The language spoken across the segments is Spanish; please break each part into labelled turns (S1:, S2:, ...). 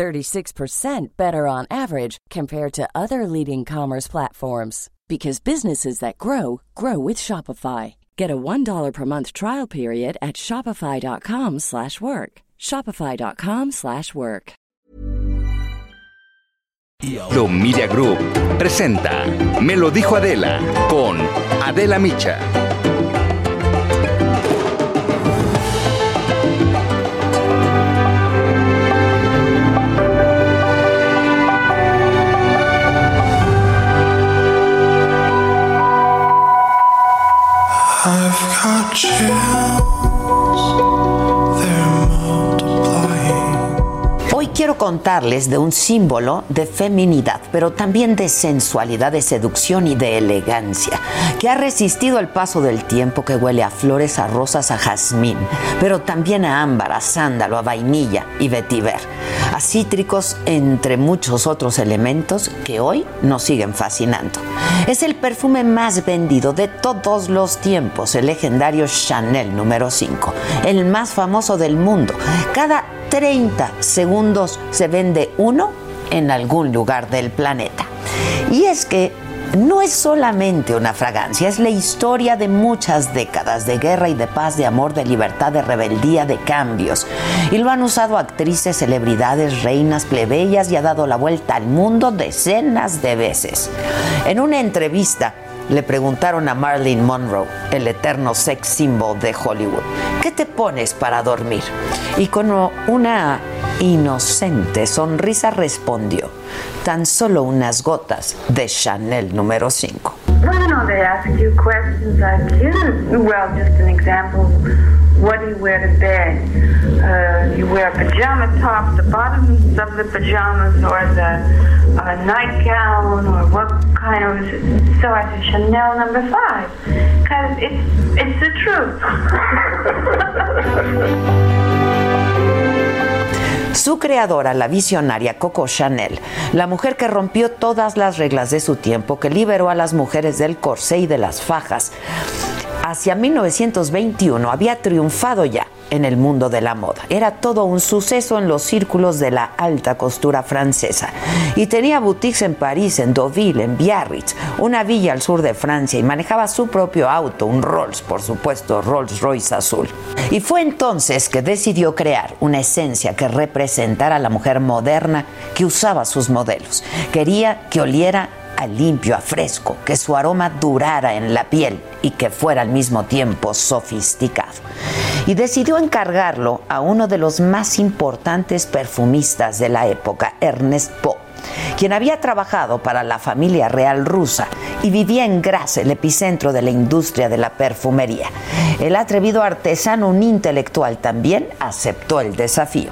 S1: 36% better on average compared to other leading commerce platforms because businesses that grow grow with Shopify. Get a $1 per month trial period at shopify.com/work. shopify.com/work.
S2: Lo Media Group presenta Me lo dijo Adela con Adela Micha.
S3: 觉 quiero contarles de un símbolo de feminidad, pero también de sensualidad, de seducción y de elegancia, que ha resistido el paso del tiempo, que huele a flores, a rosas, a jazmín, pero también a ámbar, a sándalo, a vainilla y vetiver, a cítricos, entre muchos otros elementos que hoy nos siguen fascinando. Es el perfume más vendido de todos los tiempos, el legendario Chanel número 5, el más famoso del mundo. Cada 30 segundos se vende uno en algún lugar del planeta. Y es que no es solamente una fragancia, es la historia de muchas décadas de guerra y de paz, de amor, de libertad, de rebeldía, de cambios. Y lo han usado actrices, celebridades, reinas, plebeyas y ha dado la vuelta al mundo decenas de veces. En una entrevista le preguntaron a Marilyn Monroe, el eterno sex symbol de Hollywood, ¿qué te pones para dormir? Y con una inocente sonrisa respondió, tan solo unas gotas de Chanel número 5.
S4: Well, what do you wear to bed? Uh, you wear a pajama top, the bottoms of the pajamas, or the uh, nightgown, or what kind of, so I said Chanel number five, because it's, it's the truth.
S3: Su creadora, la visionaria Coco Chanel, la mujer que rompió todas las reglas de su tiempo, que liberó a las mujeres del corsé y de las fajas, hacia 1921 había triunfado ya en el mundo de la moda. Era todo un suceso en los círculos de la alta costura francesa. Y tenía boutiques en París, en Deauville, en Biarritz, una villa al sur de Francia y manejaba su propio auto, un Rolls, por supuesto, Rolls Royce azul. Y fue entonces que decidió crear una esencia que representara a la mujer moderna que usaba sus modelos. Quería que oliera limpio, a fresco, que su aroma durara en la piel y que fuera al mismo tiempo sofisticado. Y decidió encargarlo a uno de los más importantes perfumistas de la época, Ernest Poe quien había trabajado para la familia real rusa y vivía en Graz, el epicentro de la industria de la perfumería. El atrevido artesano, un intelectual también, aceptó el desafío.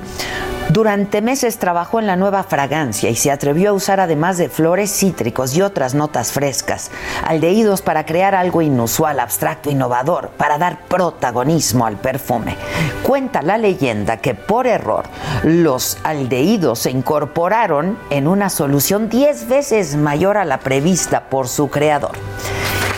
S3: Durante meses trabajó en la nueva fragancia y se atrevió a usar además de flores cítricos y otras notas frescas, aldehídos para crear algo inusual, abstracto, innovador, para dar protagonismo al perfume. Cuenta la leyenda que por error los aldehídos se incorporaron en una solución 10 veces mayor a la prevista por su creador.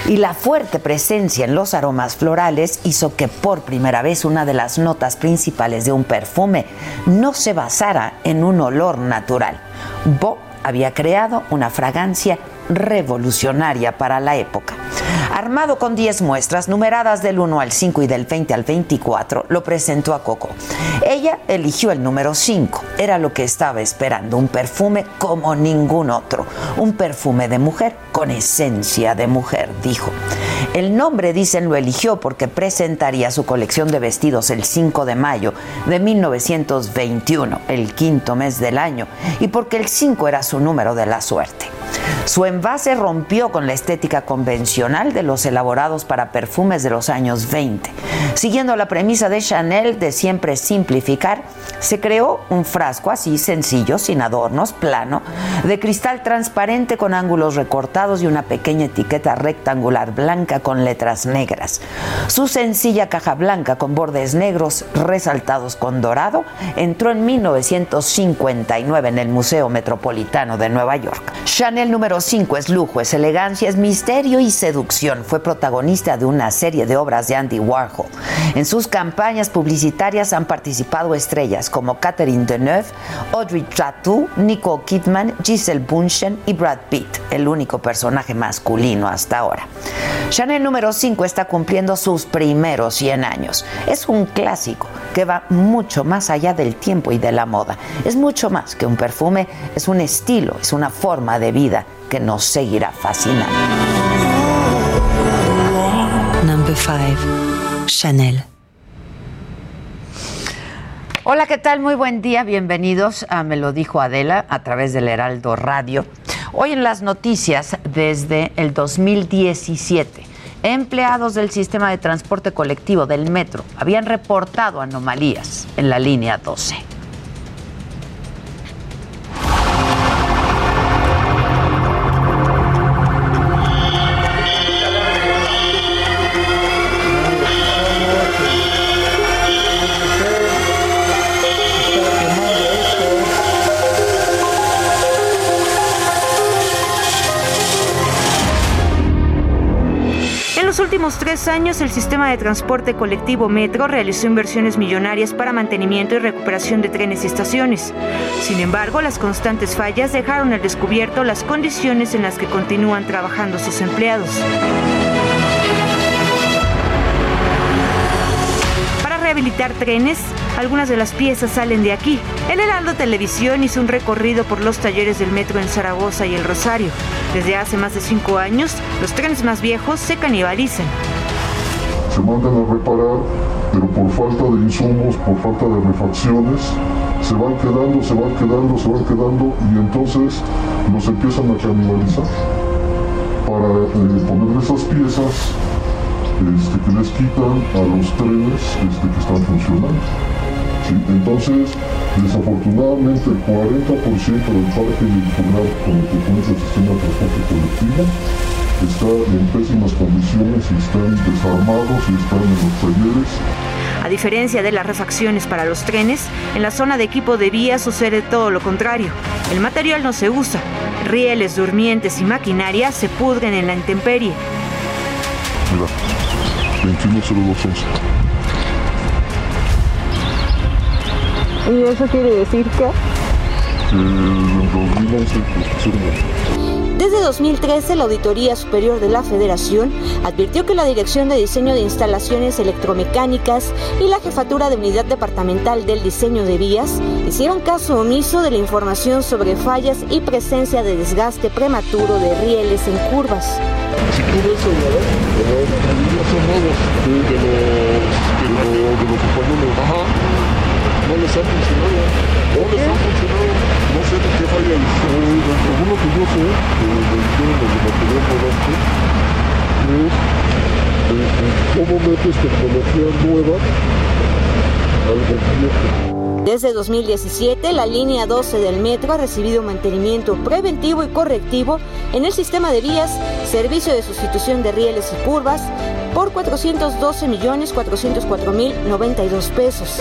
S3: Y la fuerte presencia en los aromas florales hizo que por primera vez una de las notas principales de un perfume no se basara en un olor natural. Bo había creado una fragancia revolucionaria para la época. Armado con 10 muestras numeradas del 1 al 5 y del 20 al 24, lo presentó a Coco. Ella eligió el número 5. Era lo que estaba esperando, un perfume como ningún otro, un perfume de mujer con esencia de mujer, dijo. El nombre, dicen, lo eligió porque presentaría su colección de vestidos el 5 de mayo de 1921, el quinto mes del año, y porque el 5 era su número de la suerte. Su envase rompió con la estética convencional de los elaborados para perfumes de los años 20. Siguiendo la premisa de Chanel de siempre simplificar, se creó un frasco así sencillo, sin adornos, plano, de cristal transparente con ángulos recortados y una pequeña etiqueta rectangular blanca con letras negras. Su sencilla caja blanca con bordes negros resaltados con dorado entró en 1959 en el Museo Metropolitano de Nueva York. Chanel número 5 es lujo, es elegancia, es misterio y seducción. Fue protagonista de una serie de obras de Andy Warhol. En sus campañas publicitarias han participado estrellas como Catherine Deneuve, Audrey Tautou, Nicole Kidman, Giselle Bunchen y Brad Pitt, el único personaje masculino hasta ahora. Chanel número 5 está cumpliendo sus primeros 100 años. Es un clásico que va mucho más allá del tiempo y de la moda. Es mucho más que un perfume, es un estilo, es una forma de vida que nos seguirá fascinando.
S5: Number 5. Chanel.
S3: Hola, ¿qué tal? Muy buen día. Bienvenidos a Me lo dijo Adela a través del Heraldo Radio. Hoy en las noticias desde el 2017. Empleados del sistema de transporte colectivo del metro habían reportado anomalías en la línea 12.
S6: Últimos tres años, el sistema de transporte colectivo Metro realizó inversiones millonarias para mantenimiento y recuperación de trenes y estaciones. Sin embargo, las constantes fallas dejaron al descubierto las condiciones en las que continúan trabajando sus empleados. Para rehabilitar trenes, algunas de las piezas salen de aquí. El Heraldo Televisión hizo un recorrido por los talleres del metro en Zaragoza y El Rosario. Desde hace más de cinco años, los trenes más viejos se canibalizan.
S7: se mandan a reparar, pero por falta de insumos, por falta de refacciones, se van quedando, se van quedando, se van quedando y entonces los empiezan a canibalizar para eh, poner esas piezas este, que les quitan a los trenes este, que están funcionando. Entonces, desafortunadamente, el 40% del parque vehicular con el que cuenta el sistema de transporte colectivo está en pésimas condiciones y están desarmados y están en los talleres.
S6: A diferencia de las refacciones para los trenes, en la zona de equipo de vía sucede todo lo contrario. El material no se usa. Rieles, durmientes y maquinaria se pudren en la intemperie.
S7: Mira, 210211.
S8: ¿Y eso quiere decir que?
S7: Que en 2011 pusieron
S8: Desde 2013, la Auditoría Superior de la Federación advirtió que la Dirección de Diseño de Instalaciones Electromecánicas y la Jefatura de Unidad Departamental del Diseño de Vías hicieron caso omiso de la información sobre fallas y presencia de desgaste prematuro de rieles en curvas.
S7: Si tú ves les ha funcionado. No les ha funcionado. No sé de qué falla. Eh, según lo que yo sé, que me dijeron los de material rodante, es eh, cómo metes tecnología nueva al viejo.
S8: Desde 2017, la línea 12 del metro ha recibido mantenimiento preventivo y correctivo en el sistema de vías, servicio de sustitución de rieles y curvas por 412 millones 404 mil 92 pesos.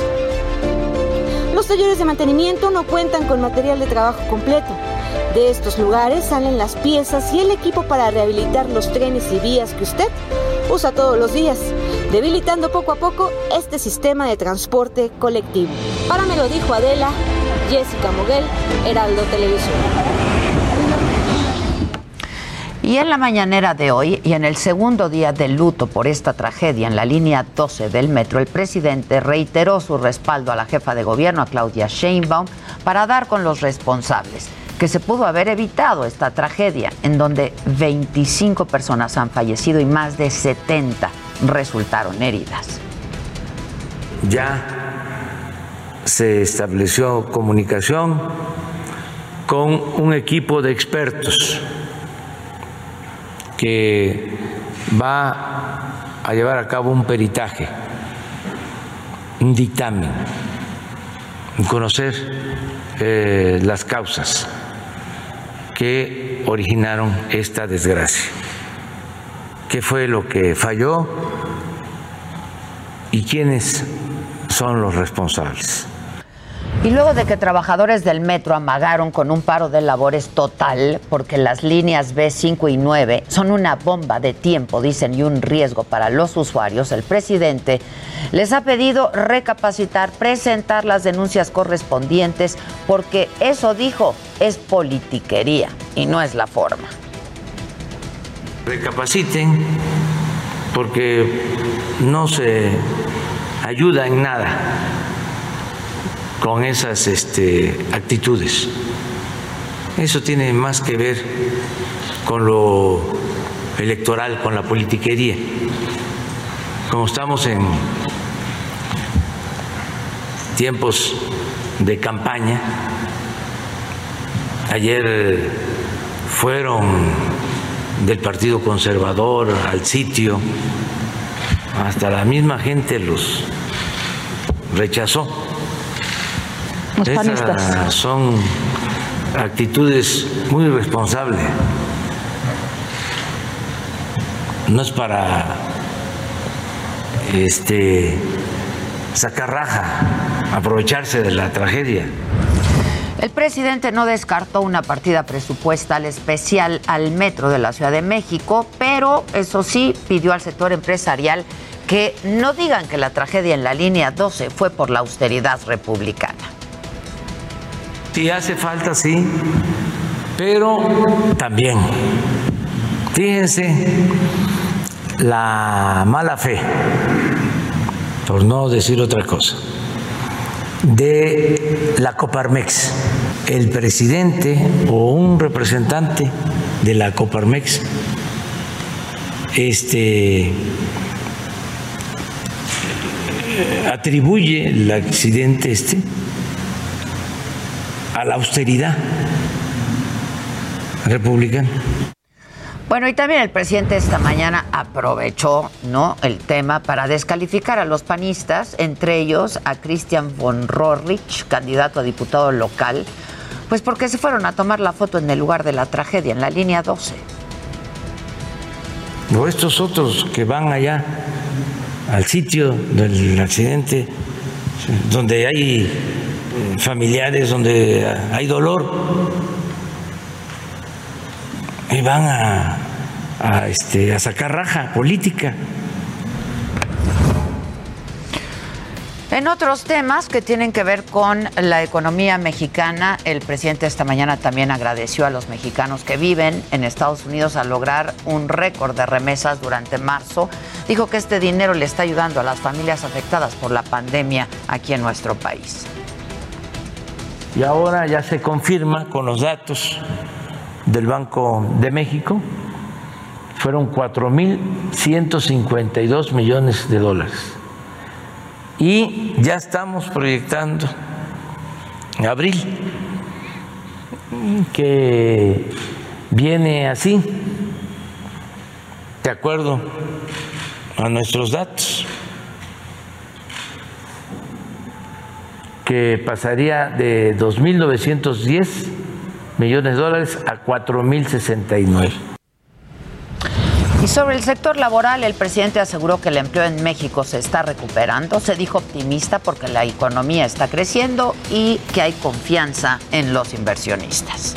S8: Los talleres de mantenimiento no cuentan con material de trabajo completo. De estos lugares salen las piezas y el equipo para rehabilitar los trenes y vías que usted usa todos los días, debilitando poco a poco este sistema de transporte colectivo. Para me lo dijo Adela, Jessica Moguel, Heraldo Televisión.
S3: Y en la mañanera de hoy y en el segundo día de luto por esta tragedia en la línea 12 del metro, el presidente reiteró su respaldo a la jefa de gobierno, a Claudia Sheinbaum, para dar con los responsables. que se pudo haber evitado esta tragedia, en donde 25 personas han fallecido y más de 70 resultaron heridas.
S9: Ya se estableció comunicación con un equipo de expertos que va a llevar a cabo un peritaje, un dictamen, conocer eh, las causas que originaron esta desgracia. ¿Qué fue lo que falló y quiénes son los responsables?
S3: Y luego de que trabajadores del metro amagaron con un paro de labores total, porque las líneas B5 y 9 son una bomba de tiempo, dicen, y un riesgo para los usuarios, el presidente les ha pedido recapacitar, presentar las denuncias correspondientes, porque eso dijo, es politiquería y no es la forma.
S9: Recapaciten, porque no se ayuda en nada con esas este, actitudes. Eso tiene más que ver con lo electoral, con la politiquería. Como estamos en tiempos de campaña, ayer fueron del Partido Conservador al sitio, hasta la misma gente los rechazó esas son actitudes muy responsables. No es para este sacar raja, aprovecharse de la tragedia.
S3: El presidente no descartó una partida presupuestal especial al metro de la Ciudad de México, pero eso sí pidió al sector empresarial que no digan que la tragedia en la línea 12 fue por la austeridad republicana.
S9: Si hace falta, sí, pero también, fíjense, la mala fe, por no decir otra cosa, de la Coparmex. El presidente o un representante de la Coparmex este, atribuye el accidente este a la austeridad republicana.
S3: Bueno, y también el presidente esta mañana aprovechó, ¿no? el tema para descalificar a los panistas, entre ellos a Christian von Rohrich, candidato a diputado local, pues porque se fueron a tomar la foto en el lugar de la tragedia, en la línea 12.
S9: O estos otros que van allá al sitio del accidente, donde hay familiares donde hay dolor y van a, este, a sacar raja política.
S3: En otros temas que tienen que ver con la economía mexicana, el presidente esta mañana también agradeció a los mexicanos que viven en Estados Unidos a lograr un récord de remesas durante marzo. Dijo que este dinero le está ayudando a las familias afectadas por la pandemia aquí en nuestro país
S9: y ahora ya se confirma con los datos del Banco de México, fueron 4.152 millones de dólares. Y ya estamos proyectando en abril que viene así, de acuerdo a nuestros datos. Que pasaría de 2.910 millones de dólares a 4.069.
S3: Y sobre el sector laboral, el presidente aseguró que el empleo en México se está recuperando. Se dijo optimista porque la economía está creciendo y que hay confianza en los inversionistas.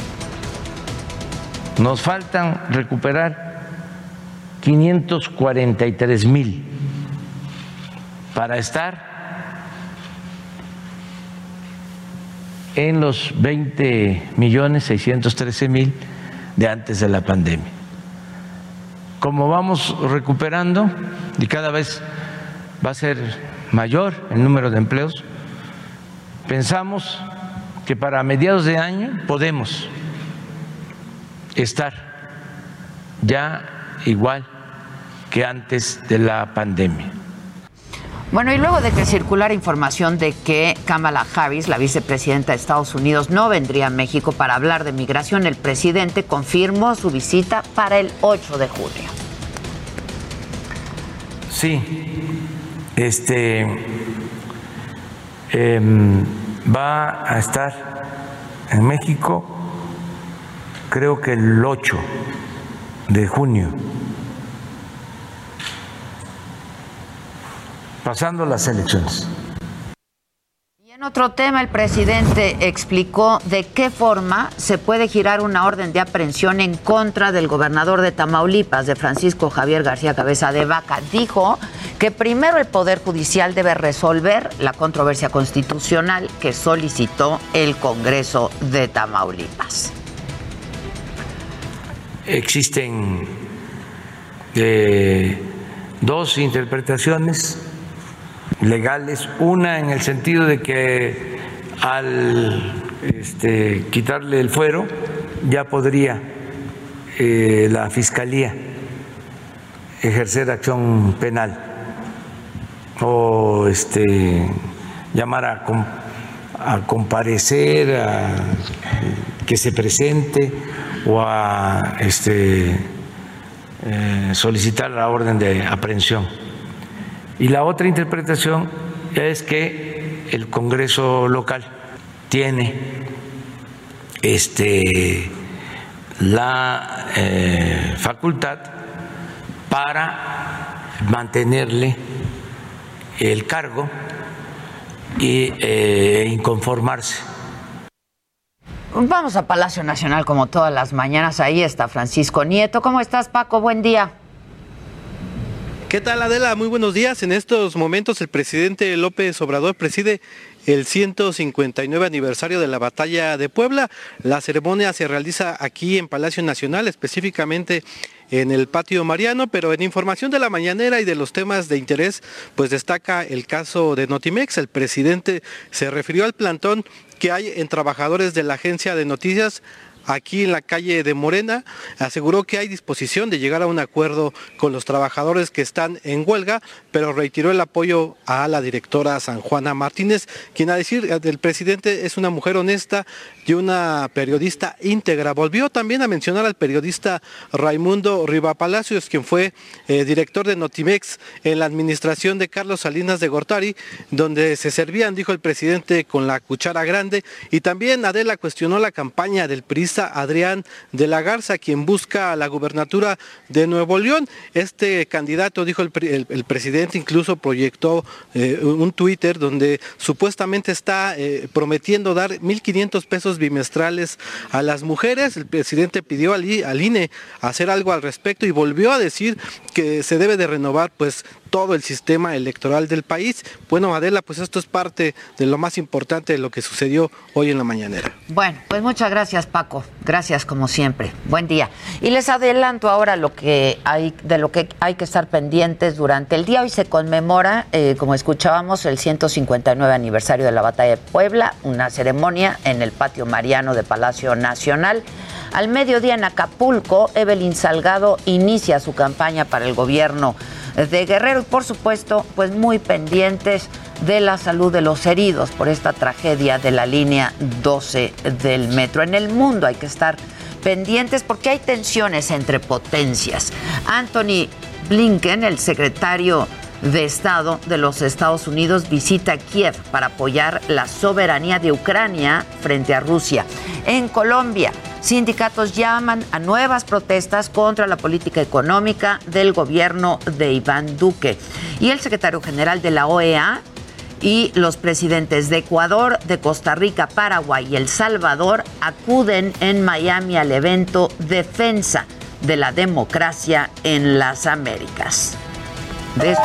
S9: Nos faltan recuperar 543 mil para estar en los 20 millones 613 mil de antes de la pandemia. Como vamos recuperando y cada vez va a ser mayor el número de empleos, pensamos que para mediados de año podemos estar ya igual que antes de la pandemia.
S3: Bueno, y luego de que circulara información de que Kamala Harris, la vicepresidenta de Estados Unidos, no vendría a México para hablar de migración, el presidente confirmó su visita para el 8 de junio.
S9: Sí, este em, va a estar en México, creo que el 8 de junio. Pasando las elecciones.
S3: Y en otro tema, el presidente explicó de qué forma se puede girar una orden de aprehensión en contra del gobernador de Tamaulipas, de Francisco Javier García Cabeza de Vaca. Dijo que primero el Poder Judicial debe resolver la controversia constitucional que solicitó el Congreso de Tamaulipas.
S9: Existen eh, dos interpretaciones legales, una en el sentido de que al este, quitarle el fuero ya podría eh, la Fiscalía ejercer acción penal o este, llamar a, comparecer, a que se presente o a este, eh, solicitar la orden de aprehensión y la otra interpretación es que el Congreso local tiene este, la eh, facultad para mantenerle el cargo y eh, inconformarse.
S3: Vamos a Palacio Nacional como todas las mañanas. Ahí está Francisco Nieto. ¿Cómo estás, Paco? Buen día.
S10: ¿Qué tal Adela? Muy buenos días. En estos momentos el presidente López Obrador preside el 159 aniversario de la batalla de Puebla. La ceremonia se realiza aquí en Palacio Nacional, específicamente en el patio Mariano, pero en información de la mañanera y de los temas de interés, pues destaca el caso de Notimex. El presidente se refirió al plantón que hay en trabajadores de la agencia de noticias aquí en la calle de Morena, aseguró que hay disposición de llegar a un acuerdo con los trabajadores que están en huelga, pero reiteró el apoyo a la directora San Juana Martínez, quien a decir del presidente es una mujer honesta y una periodista íntegra. Volvió también a mencionar al periodista Raimundo Palacios, quien fue eh, director de Notimex en la administración de Carlos Salinas de Gortari, donde se servían, dijo el presidente, con la cuchara grande. Y también Adela cuestionó la campaña del PRI Adrián de la Garza, quien busca la gubernatura de Nuevo León. Este candidato, dijo el, presidente, incluso proyectó eh, un Twitter donde supuestamente está eh, prometiendo dar 1.500 pesos bimestrales a las mujeres. El presidente pidió al, al INE hacer algo al respecto y volvió a decir que se debe de renovar pues todo el sistema electoral del país. Bueno, Adela, pues esto es parte de lo más importante de lo que sucedió hoy en la mañanera.
S3: Bueno, pues muchas gracias, Paco. Gracias como siempre. Buen día. Y les adelanto ahora lo que hay de lo que hay que estar pendientes durante el día. Hoy se conmemora, eh, como escuchábamos, el 159 aniversario de la Batalla de Puebla, una ceremonia en el patio Mariano de Palacio Nacional. Al mediodía en Acapulco, Evelyn Salgado inicia su campaña para el gobierno de Guerrero y por supuesto pues muy pendientes de la salud de los heridos por esta tragedia de la línea 12 del metro. En el mundo hay que estar pendientes porque hay tensiones entre potencias. Anthony Blinken, el secretario de Estado de los Estados Unidos visita Kiev para apoyar la soberanía de Ucrania frente a Rusia. En Colombia, sindicatos llaman a nuevas protestas contra la política económica del gobierno de Iván Duque. Y el secretario general de la OEA y los presidentes de Ecuador, de Costa Rica, Paraguay y El Salvador acuden en Miami al evento Defensa de la Democracia en las Américas de esto.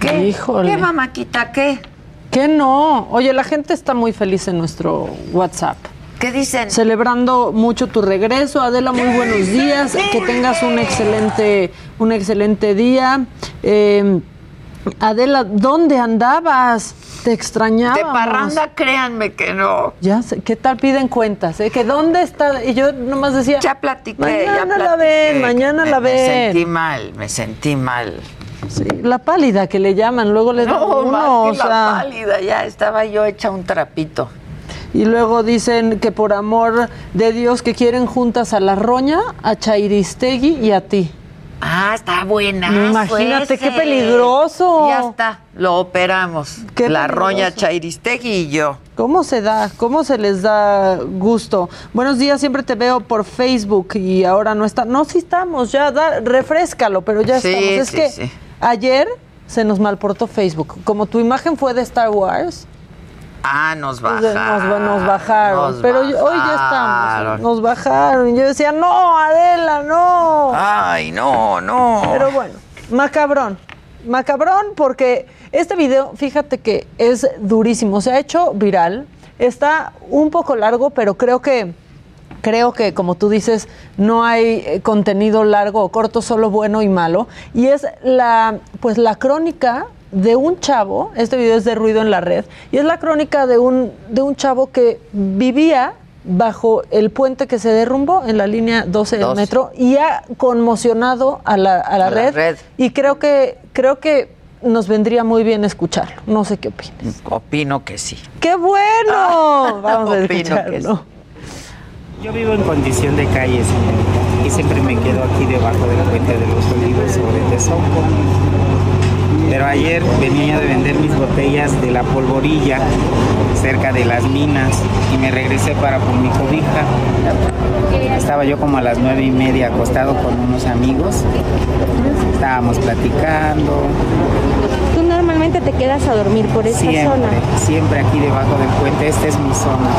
S3: ¿Qué? Híjole. ¿Qué, mamáquita? ¿Qué?
S11: ¿Qué no? Oye, la gente está muy feliz en nuestro WhatsApp.
S3: ¿Qué dicen?
S11: Celebrando mucho tu regreso. Adela, muy buenos días. Que tengas un excelente, un excelente día. Eh, Adela, ¿dónde andabas? Te extrañaba.
S3: De parranda, créanme que no.
S11: Ya sé, ¿qué tal piden cuentas? Eh? ¿Que dónde está? Y yo nomás decía.
S3: Ya platiqué,
S11: Mañana
S3: ya
S11: la ven, mañana
S3: Me-
S11: la
S3: Me
S11: ven.
S3: sentí mal, me sentí mal.
S11: Sí, la pálida que le llaman, luego le dan
S3: No,
S11: uno,
S3: más
S11: o
S3: que la
S11: sea,
S3: pálida, ya estaba yo hecha un trapito.
S11: Y luego dicen que por amor de Dios que quieren juntas a la Roña, a Chairistegui y a ti.
S3: Ah, está buena.
S11: Imagínate, qué peligroso.
S3: Ya está, lo operamos.
S11: Qué
S3: la
S11: peligroso.
S3: roña Chairistegui y yo.
S11: ¿Cómo se da? ¿Cómo se les da gusto? Buenos días, siempre te veo por Facebook y ahora no está. No, sí estamos, ya, da, refrescalo, pero ya
S3: Sí,
S11: estamos. Es
S3: sí,
S11: que
S3: sí.
S11: ayer se nos malportó Facebook. Como tu imagen fue de Star Wars,
S3: Ah, nos bajaron.
S11: nos, nos bajaron.
S3: nos
S11: pero yo- hoy ya estamos. Nos bajaron. Y yo decía, no, Adela, no.
S3: Ay, no, no.
S11: Pero bueno, macabrón. Macabrón porque este video, fíjate que es durísimo. Se ha hecho viral. Está un poco largo, pero creo que creo que como tú dices, no hay eh, contenido largo o corto, solo bueno y malo. Y es la pues la crónica de un chavo, este video es de ruido en la red, y es la crónica de un, de un chavo que vivía bajo el puente que se derrumbó en la línea 12 del
S3: 12.
S11: metro y ha conmocionado a la, a la
S3: A la
S11: red, y creo que creo que nos vendría muy bien escucharlo. No sé qué opinas.
S3: Opino que sí.
S11: ¡Qué bueno! Vamos a escucharlo.
S12: Yo vivo en condición de calle, señorita, y siempre me quedo aquí debajo del puente de los olivos sobre Tezoco. Pero ayer venía de vender mis botellas de la polvorilla cerca de las minas y me regresé para por mi cobija. Estaba yo como a las nueve y media acostado con unos amigos. Estábamos platicando,
S13: Tú normalmente te quedas a dormir por esa
S12: siempre,
S13: zona.
S12: siempre aquí debajo del puente. Esta es mi zona.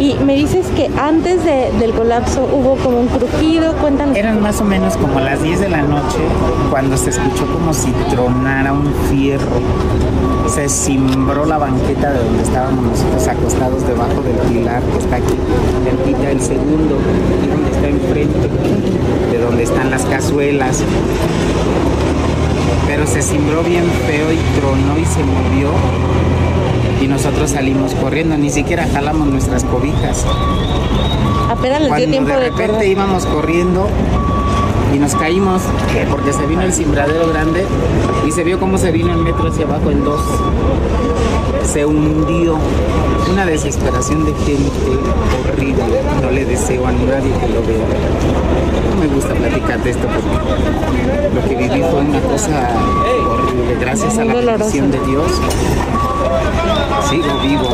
S13: Y me dices que antes de- del colapso hubo como un crujido, cuéntanos.
S12: Eran más o menos como las 10 de la noche cuando se escuchó como si tronara un fierro. Se cimbró la banqueta de donde estábamos nosotros acostados debajo del pilar que está aquí, cerquita el segundo, y donde está enfrente, de donde están las cazuelas. Pero se cimbró bien feo y tronó y se movió. Y nosotros salimos corriendo, ni siquiera jalamos nuestras cobijas.
S13: Apenas les dio
S12: Cuando
S13: tiempo
S12: de
S13: de
S12: repente
S13: correr.
S12: íbamos corriendo y nos caímos porque se vino el cimbradero grande y se vio cómo se vino el metro hacia abajo el 2. Se hundió. Una desesperación de gente horrible. No le deseo a nadie que lo vea. No me gusta platicar de esto porque lo que viví fue una cosa horrible. Gracias a la bendición de Dios. Sigo vivo.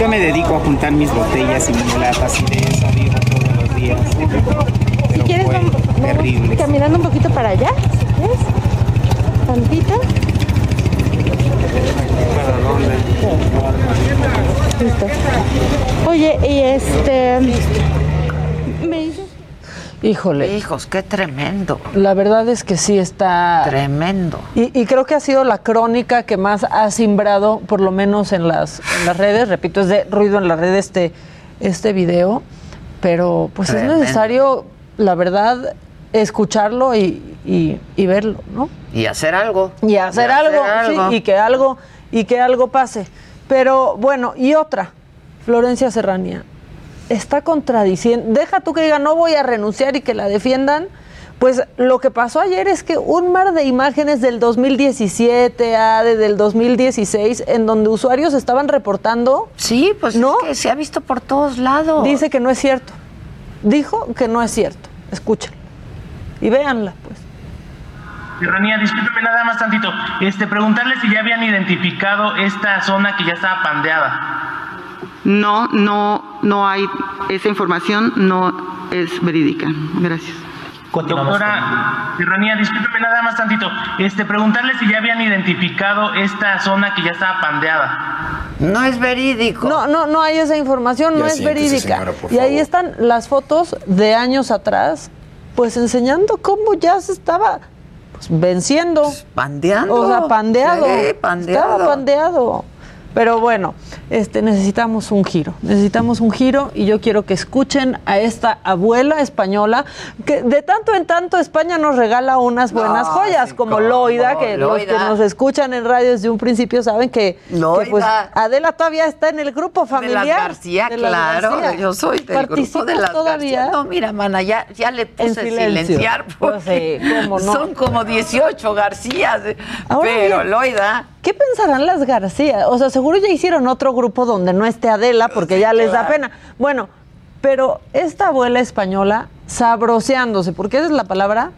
S12: Yo me dedico a juntar mis botellas y mis latas y de eso vivo todos los días.
S13: Si quieres, vamos
S12: terrible.
S13: caminando un poquito para allá, si quieres. Tantito. Listo. Oye, y este. Me dices.
S11: Híjole.
S3: Hijos, qué tremendo.
S11: La verdad es que sí está...
S3: Tremendo.
S11: Y, y creo que ha sido la crónica que más ha simbrado, por lo menos en las, en las redes. Repito, es de ruido en la red este, este video. Pero pues
S3: Tremendo.
S11: es necesario, la verdad, escucharlo y, y- y verlo, ¿no?
S3: Y hacer algo.
S11: Y hacer
S3: Y
S11: algo,
S3: algo.
S11: sí, y que algo, y que algo pase. Pero bueno, y otra, Florencia Serranía, está contradiciendo, deja tú que diga no voy a renunciar y que la defiendan. Pues lo que pasó ayer es que un mar de imágenes del 2017, ah, de- del 2016, en donde usuarios estaban reportando.
S3: Sí, pues
S11: ¿no?
S3: es que se ha visto por todos lados.
S11: Dice que no es cierto. Dijo que no es cierto. Escúchenla. Y véanla.
S14: Serranía, discúlpeme nada más tantito. Este, preguntarle si ya habían identificado esta zona que ya estaba pandeada.
S15: No, no, no hay esa información, no es verídica. Gracias.
S14: Doctora Serranía, discúlpeme nada más tantito. Este, preguntarle si ya habían identificado esta zona que ya estaba pandeada.
S3: No es verídico.
S11: No, no, no hay esa información, no es verídica.
S14: señora,
S11: y ahí están las fotos de años atrás, pues enseñando cómo ya se estaba pues, venciendo.
S3: Pandeando.
S11: O sea, pandeado.
S3: Sí, pandeado.
S11: Estaba pandeado. Pero bueno, este, necesitamos un giro, necesitamos un giro y yo quiero que escuchen a esta abuela española que de tanto en tanto España nos regala unas buenas
S3: No,
S11: joyas
S3: sí,
S11: como Loida, que los que nos escuchan en radio desde un principio saben que, que, pues. Adela todavía está en el grupo
S3: De
S11: familiar.
S3: las García,
S11: de las
S3: claro.
S11: García.
S3: Yo soy del grupo
S11: ¿Participas
S3: de las
S11: todavía?
S3: García. No, mira, mana, ya, ya le puse silenciar porque
S11: Pues sí, cómo no.
S3: son como 18 Garcías.
S11: Ahora
S3: pero
S11: bien,
S3: Loida.
S11: ¿Qué pensarán las García? O sea, seguro ya hicieron otro grupo donde no esté Adela porque ya les da pena. Bueno, pero esta abuela española sabroseándose, porque esa es la palabra,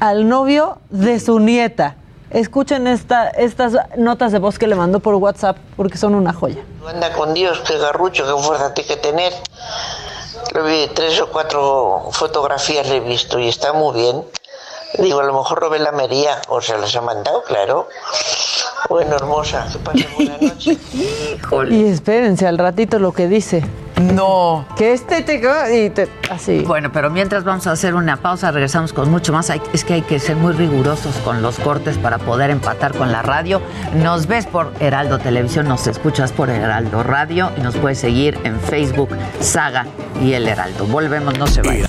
S11: al novio de su nieta. Escuchen esta, estas notas de voz que le mandó por WhatsApp porque son una joya.
S16: Anda con Dios, qué garrucho, qué fuerza tiene que tener. Lo vi, tres o cuatro fotografías le he visto y está muy bien. Digo, a lo mejor robé la mería, o se las ha mandado, claro. Bueno, hermosa, que pasen buena noche.
S11: Y espérense al ratito lo que dice.
S3: No.
S11: Que este te... Y te así.
S3: Bueno, pero mientras vamos a hacer una pausa, regresamos con mucho más. Hay- es que hay que ser muy rigurosos con los cortes para poder empatar con la radio. Nos ves por Heraldo Televisión, nos escuchas por Heraldo Radio y nos puedes seguir en Facebook, Saga y El Heraldo. Volvemos, no se vayan.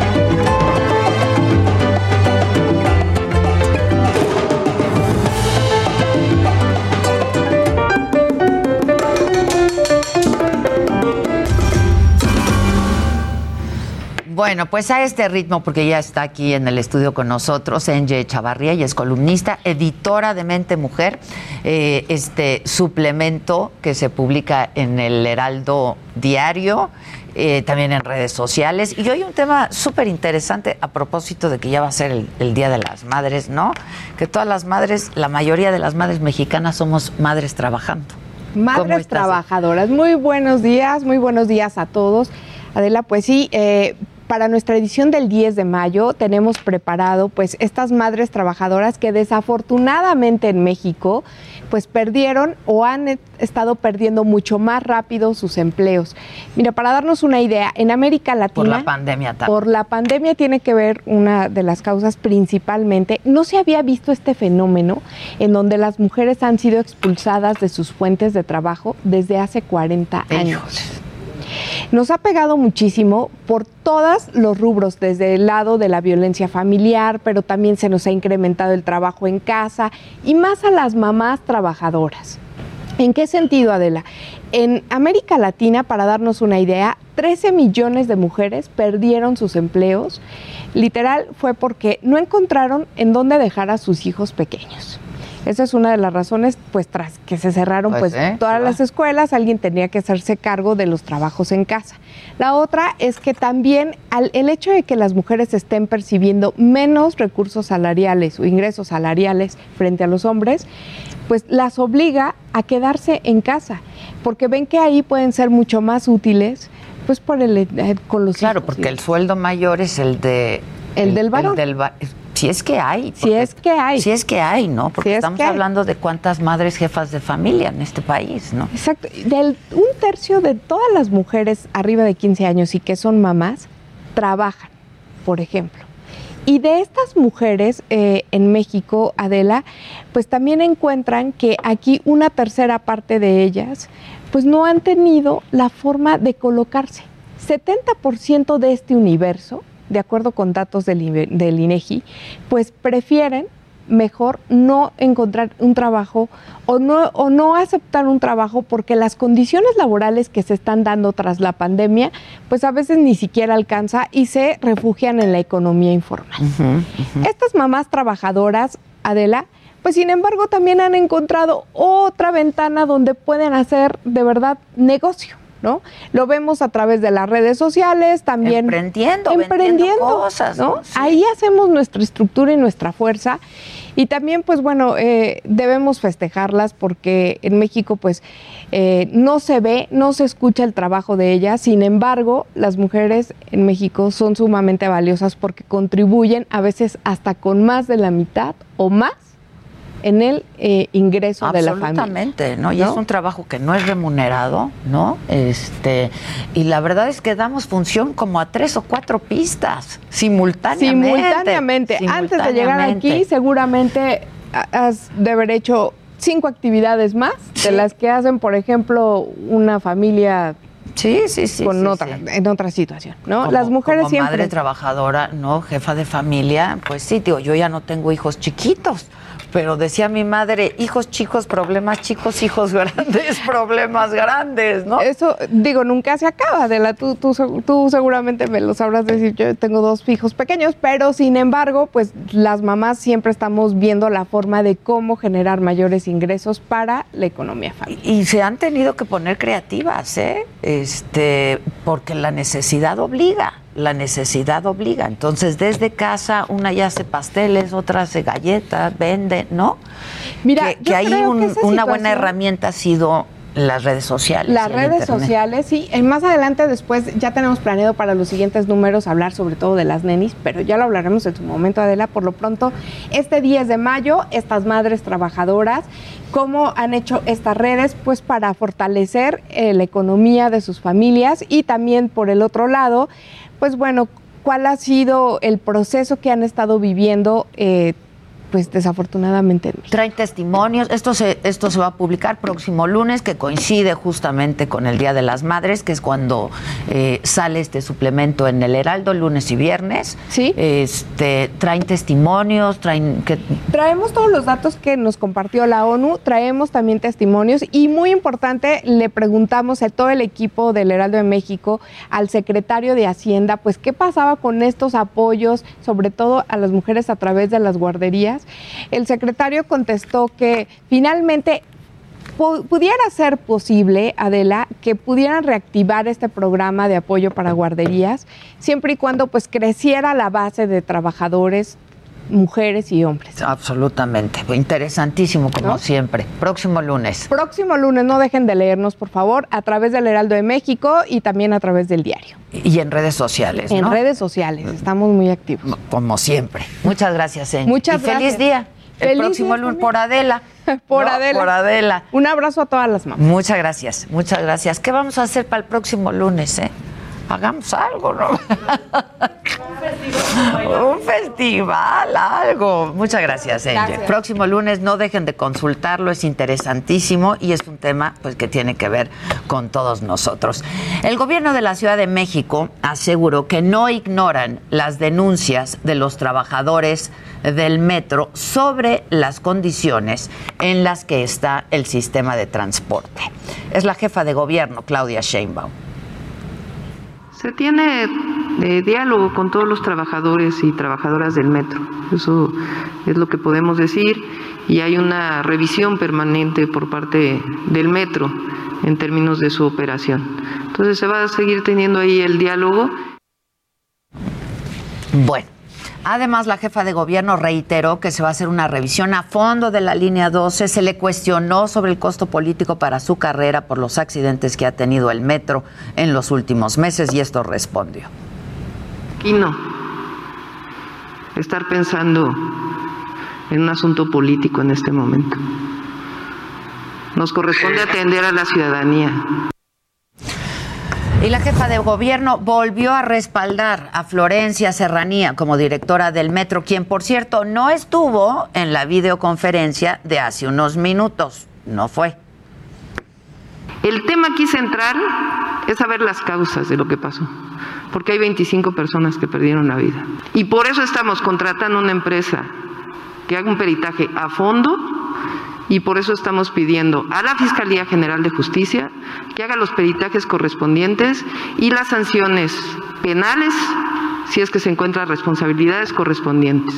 S3: Bueno, pues a este ritmo, porque ya está aquí en el estudio con nosotros, Enye Chavarría, y es columnista, editora de Mente Mujer, eh, este suplemento que se publica en el Heraldo Diario, eh, también en redes sociales. Y hoy un tema súper interesante a propósito de que ya va a ser el, el Día de las Madres, ¿no? Que todas las madres, la mayoría de las madres mexicanas somos madres trabajando. ¿Cómo
S17: Madres trabajadoras, muy buenos días, muy buenos días a todos. Adela, pues sí, eh, para nuestra edición del 10 de mayo tenemos preparado pues estas madres trabajadoras que desafortunadamente en México pues perdieron o han e- estado perdiendo mucho más rápido sus empleos. Mira, para darnos una idea, en América Latina...
S3: Por la pandemia también.
S17: Por la pandemia tiene que ver una de las causas principalmente. No se había visto este fenómeno en donde las mujeres han sido expulsadas de sus fuentes de trabajo desde hace 40 años. Nos ha pegado muchísimo por todos los rubros, desde el lado de la violencia familiar, pero también se nos ha incrementado el trabajo en casa y más a las mamás trabajadoras. ¿En qué sentido, Adela? En América Latina, para darnos una idea, 13 millones de mujeres perdieron sus empleos. Literal fue porque no encontraron en dónde dejar a sus hijos pequeños. Esa es una de las razones, pues tras que se cerraron
S3: Pues,
S17: pues,
S3: ¿eh?
S17: todas
S3: Claro.
S17: las escuelas, alguien tenía que hacerse cargo de los trabajos en casa. La otra es que también al- el hecho de que las mujeres estén percibiendo menos recursos salariales o ingresos salariales frente a los hombres, pues las obliga a quedarse en casa, porque ven que ahí pueden ser mucho más útiles, pues por el eh, con los
S3: Claro,
S17: hijos,
S3: porque el sueldo mayor es el de
S17: El del varón.
S3: del va- si es que hay.
S17: Si es que hay.
S3: Si es que hay, ¿no? Porque
S17: Si es
S3: estamos
S17: que
S3: hablando de cuántas madres jefas de familia en este país, ¿no?
S17: Exacto. Del, un tercio de todas las mujeres arriba de 15 años y que son mamás trabajan, por ejemplo. Y de estas mujeres eh, en México, Adela, pues también encuentran que aquí una tercera parte de ellas pues no han tenido la forma de colocarse. 70% de este universo, de acuerdo con datos del, INE- del INEGI, pues prefieren mejor no encontrar un trabajo o no, o no aceptar un trabajo porque las condiciones laborales que se están dando tras la pandemia, pues a veces ni siquiera alcanza y se refugian en la economía informal. Estas mamás trabajadoras, Adela, pues sin embargo también han encontrado otra ventana donde pueden hacer de verdad negocio. ¿No? Lo vemos a través de las redes sociales, también
S3: Emprendiendo, vendiendo cosas, ¿no? Sí.
S17: Ahí hacemos nuestra estructura y nuestra fuerza. Y también, pues bueno, eh, debemos festejarlas porque en México, pues, eh, no se ve, no se escucha el trabajo de ellas. Sin embargo, las mujeres en México son sumamente valiosas porque contribuyen a veces hasta con más de la mitad o más en el eh, ingreso de la familia.
S3: Absolutamente, ¿no? Y es un trabajo que no es remunerado, ¿no? Este, y la verdad es que damos función como a tres o cuatro pistas simultáneamente.
S17: Simultáneamente. Antes de llegar aquí, seguramente has de haber hecho cinco actividades más de las que hacen, por ejemplo, una familia
S3: Sí, sí, sí.
S17: Con
S3: sí,
S17: otra,
S3: sí.
S17: en otra situación, ¿no?
S3: Como-
S17: Las mujeres
S3: como
S17: siempre.
S3: madre trabajadora, no, jefa de familia, pues sí, digo, yo ya no tengo hijos chiquitos, pero decía mi madre, hijos chicos, problemas chicos, hijos grandes, problemas grandes, ¿no?
S17: Eso, digo, nunca se acaba, Adela. Tú, tú, tú seguramente me lo sabrás decir. Yo tengo dos hijos pequeños, pero sin embargo, pues las mamás siempre estamos viendo la forma de cómo generar mayores ingresos para la economía familiar.
S3: Y se han tenido que poner creativas, ¿eh? Este, porque la necesidad obliga, la necesidad obliga. Entonces, desde casa, una ya hace pasteles, otra hace galletas, vende, ¿no?
S17: Mira,
S3: que,
S17: yo
S3: que ahí
S17: creo
S3: un-
S17: que esa
S3: una buena herramienta ha sido las redes sociales.
S17: Las
S3: y
S17: redes
S3: internet.
S17: sociales, sí. Eh, Más adelante, después, ya tenemos planeado para los siguientes números hablar sobre todo de las nenis, pero ya lo hablaremos en su momento, Adela. Por lo pronto, este 10 de mayo, estas madres trabajadoras, ¿cómo han hecho estas redes? Pues para fortalecer eh, la economía de sus familias y también, por el otro lado, pues bueno, ¿cuál ha sido el proceso que han estado viviendo? eh, pues desafortunadamente en México?
S3: Traen testimonios. Esto se, esto se va a publicar próximo lunes, que coincide justamente con el Día de las Madres, que es cuando eh, sale este suplemento en el Heraldo, lunes y viernes.
S17: Sí.
S3: Este, traen testimonios, traen que
S17: Traemos todos los datos que nos compartió la ONU, traemos también testimonios y muy importante, le preguntamos a todo el equipo del Heraldo de México, al secretario de Hacienda, pues qué pasaba con estos apoyos, sobre todo a las mujeres a través de las guarderías. El secretario contestó que finalmente pu- pudiera ser posible, Adela, que pudieran reactivar este programa de apoyo para guarderías, siempre y cuando pues creciera la base de trabajadores, mujeres y hombres.
S3: Absolutamente. Interesantísimo, como
S17: ¿No?
S3: siempre. Próximo lunes.
S17: Próximo lunes, no dejen de leernos, por favor, a través del Heraldo de México y también a través del diario.
S3: Y en redes sociales,
S17: En
S3: ¿no?
S17: redes sociales, estamos muy activos.
S3: Como siempre. Muchas gracias, Eng.
S17: Muchas
S3: y feliz
S17: gracias.
S3: día. El
S17: Feliz
S3: próximo lunes por Adela.
S17: Por
S3: No,
S17: Adela.
S3: Por Adela.
S17: Un abrazo a todas las mamás.
S3: Muchas gracias, muchas gracias. ¿Qué vamos a hacer para el próximo lunes, eh? Hagamos algo, ¿no? Un festival, algo. Muchas gracias, Angel.
S17: Gracias.
S3: Próximo lunes, no dejen de consultarlo, es interesantísimo y es un tema pues que tiene que ver con todos nosotros. El gobierno de la Ciudad de México aseguró que no ignoran las denuncias de los trabajadores del metro sobre las condiciones en las que está el sistema de transporte. Es la jefa de gobierno, Claudia Sheinbaum.
S15: Se tiene eh, diálogo con todos los trabajadores y trabajadoras del metro. Eso es lo que podemos decir. Y hay una revisión permanente por parte del metro en términos de su operación. Entonces se va a seguir teniendo ahí el diálogo.
S3: Bueno, además la jefa de gobierno reiteró que se va a hacer una revisión a fondo de la línea 12. Se le cuestionó sobre el costo político para su carrera por los accidentes que ha tenido el metro en los últimos meses y esto respondió.
S15: Aquí no. Estar pensando en un asunto político en este momento. Nos corresponde atender a la ciudadanía.
S3: Y la jefa de gobierno volvió a respaldar a Florencia Serranía como directora del metro, quien por cierto no estuvo en la videoconferencia de hace unos minutos. No fue.
S15: El tema aquí central es saber las causas de lo que pasó, porque hay 25 personas que perdieron la vida. Y por eso estamos contratando una empresa que haga un peritaje a fondo y por eso estamos pidiendo a la Fiscalía General de Justicia que haga los peritajes correspondientes y las sanciones penales si es que se encuentran responsabilidades correspondientes.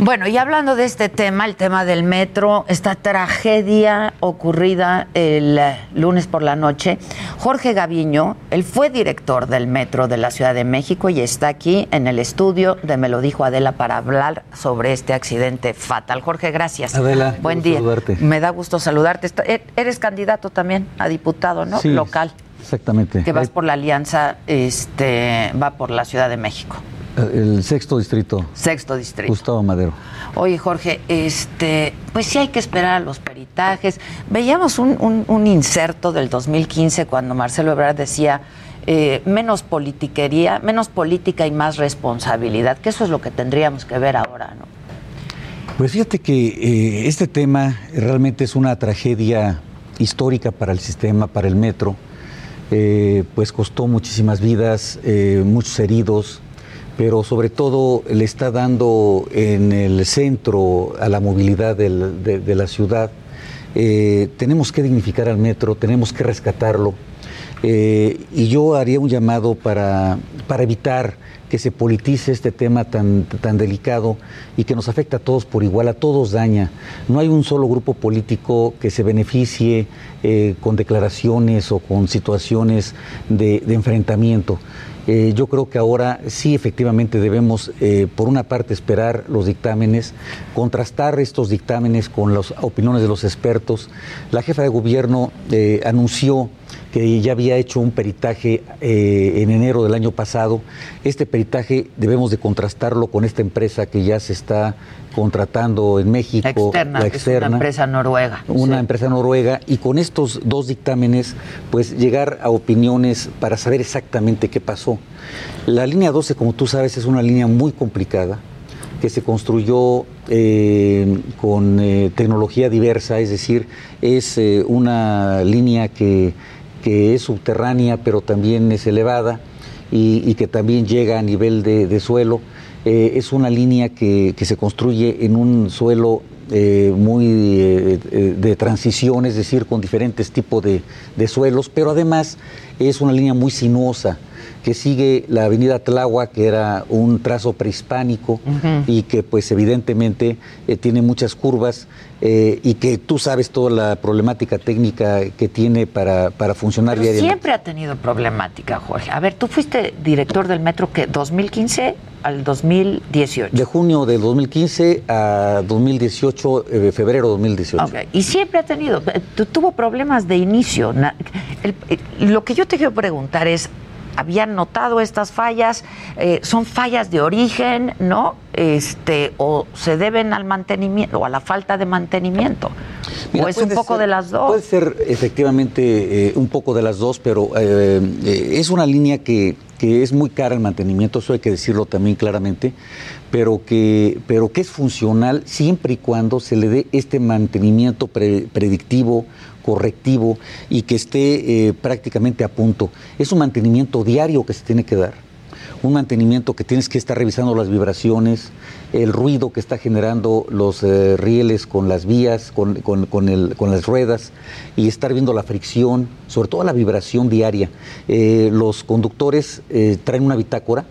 S3: Bueno, y hablando de este tema, el tema del metro, esta tragedia ocurrida el eh, lunes por la noche, Jorge Gaviño, él fue director del metro de la Ciudad de México y está aquí en el estudio de Me lo dijo Adela para hablar sobre este accidente fatal. Jorge, gracias.
S18: Adela,
S3: buen día.
S18: saludarte.
S3: Me da gusto saludarte. Está- e- Eres candidato también a diputado, ¿no?
S18: Sí,
S3: Local.
S18: Exactamente.
S3: Que vas por la alianza, este, va por la Ciudad de México.
S18: El sexto distrito.
S3: Sexto distrito.
S18: Gustavo Madero.
S3: Oye, Jorge, este, pues sí hay que esperar a los peritajes. Veíamos un, un- un inserto del 2015 cuando Marcelo Ebrard decía eh, menos politiquería, menos política y más responsabilidad, que eso es lo que tendríamos que ver ahora, ¿no?
S18: Pues fíjate que eh, este tema realmente es una tragedia histórica para el sistema, para el metro. Eh, pues costó muchísimas vidas, eh, muchos heridos, pero sobre todo le está dando en el centro a la movilidad de, la ciudad. Eh, tenemos que dignificar al metro, tenemos que rescatarlo. Eh, y yo haría un llamado para, para evitar que se politice este tema tan, tan delicado y que nos afecta a todos por igual, a todos daña. No hay un solo grupo político que se beneficie eh, con declaraciones o con situaciones de enfrentamiento. Eh, yo creo que ahora sí efectivamente debemos, eh, por una parte, esperar los dictámenes, contrastar estos dictámenes con las opiniones de los expertos. La jefa de gobierno eh, anunció que ya había hecho un peritaje eh, en enero del año pasado. Este peritaje debemos de contrastarlo con esta empresa que ya se está contratando en México,
S3: Externa,
S18: la
S3: es una
S18: externa
S3: empresa noruega.
S18: una
S3: Sí.
S18: empresa noruega y con estos dos dictámenes pues llegar a opiniones para saber exactamente qué pasó. La línea 12, como tú sabes, es una línea muy complicada que se construyó eh, con eh, tecnología diversa, es decir, es eh, una línea que, que es subterránea pero también es elevada y, que también llega a nivel de, suelo. Eh, es una línea que, que se construye en un suelo eh, muy eh, de transición, es decir, con diferentes tipos de, de suelos, pero además es una línea muy sinuosa que sigue la avenida Tláhuac, que era un trazo prehispánico y que pues evidentemente eh, tiene muchas curvas eh, y que tú sabes toda la problemática técnica que tiene para, para funcionar
S3: Pero
S18: diariamente.
S3: siempre ha tenido problemática, Jorge. A ver, tú fuiste director del metro que 2015 al 2018.
S18: De junio del 2015 a 2018, eh, febrero de 2018.
S3: Ok, Y siempre ha tenido, eh, tu- tuvo problemas de inicio. Na- el- eh, lo que yo te quiero preguntar es, ¿habían notado estas fallas? Eh, ¿Son fallas de origen, no? Este, ¿O se deben al mantenimiento o a la falta de mantenimiento?
S18: Mira,
S3: ¿O es un poco
S18: ser-
S3: de las dos?
S18: Puede ser efectivamente eh, un poco de las dos, pero eh, es una línea que, que es muy cara el mantenimiento, eso hay que decirlo también claramente, pero que, pero que es funcional siempre y cuando se le dé este mantenimiento pre- predictivo, correctivo y que esté eh, prácticamente a punto. Es un mantenimiento diario que se tiene que dar un mantenimiento que tienes que estar revisando las vibraciones, el ruido que está generando los eh, rieles con las vías, con, con- con el- con las ruedas, y estar viendo la fricción, sobre todo la vibración diaria. Eh, los conductores traen una bitácora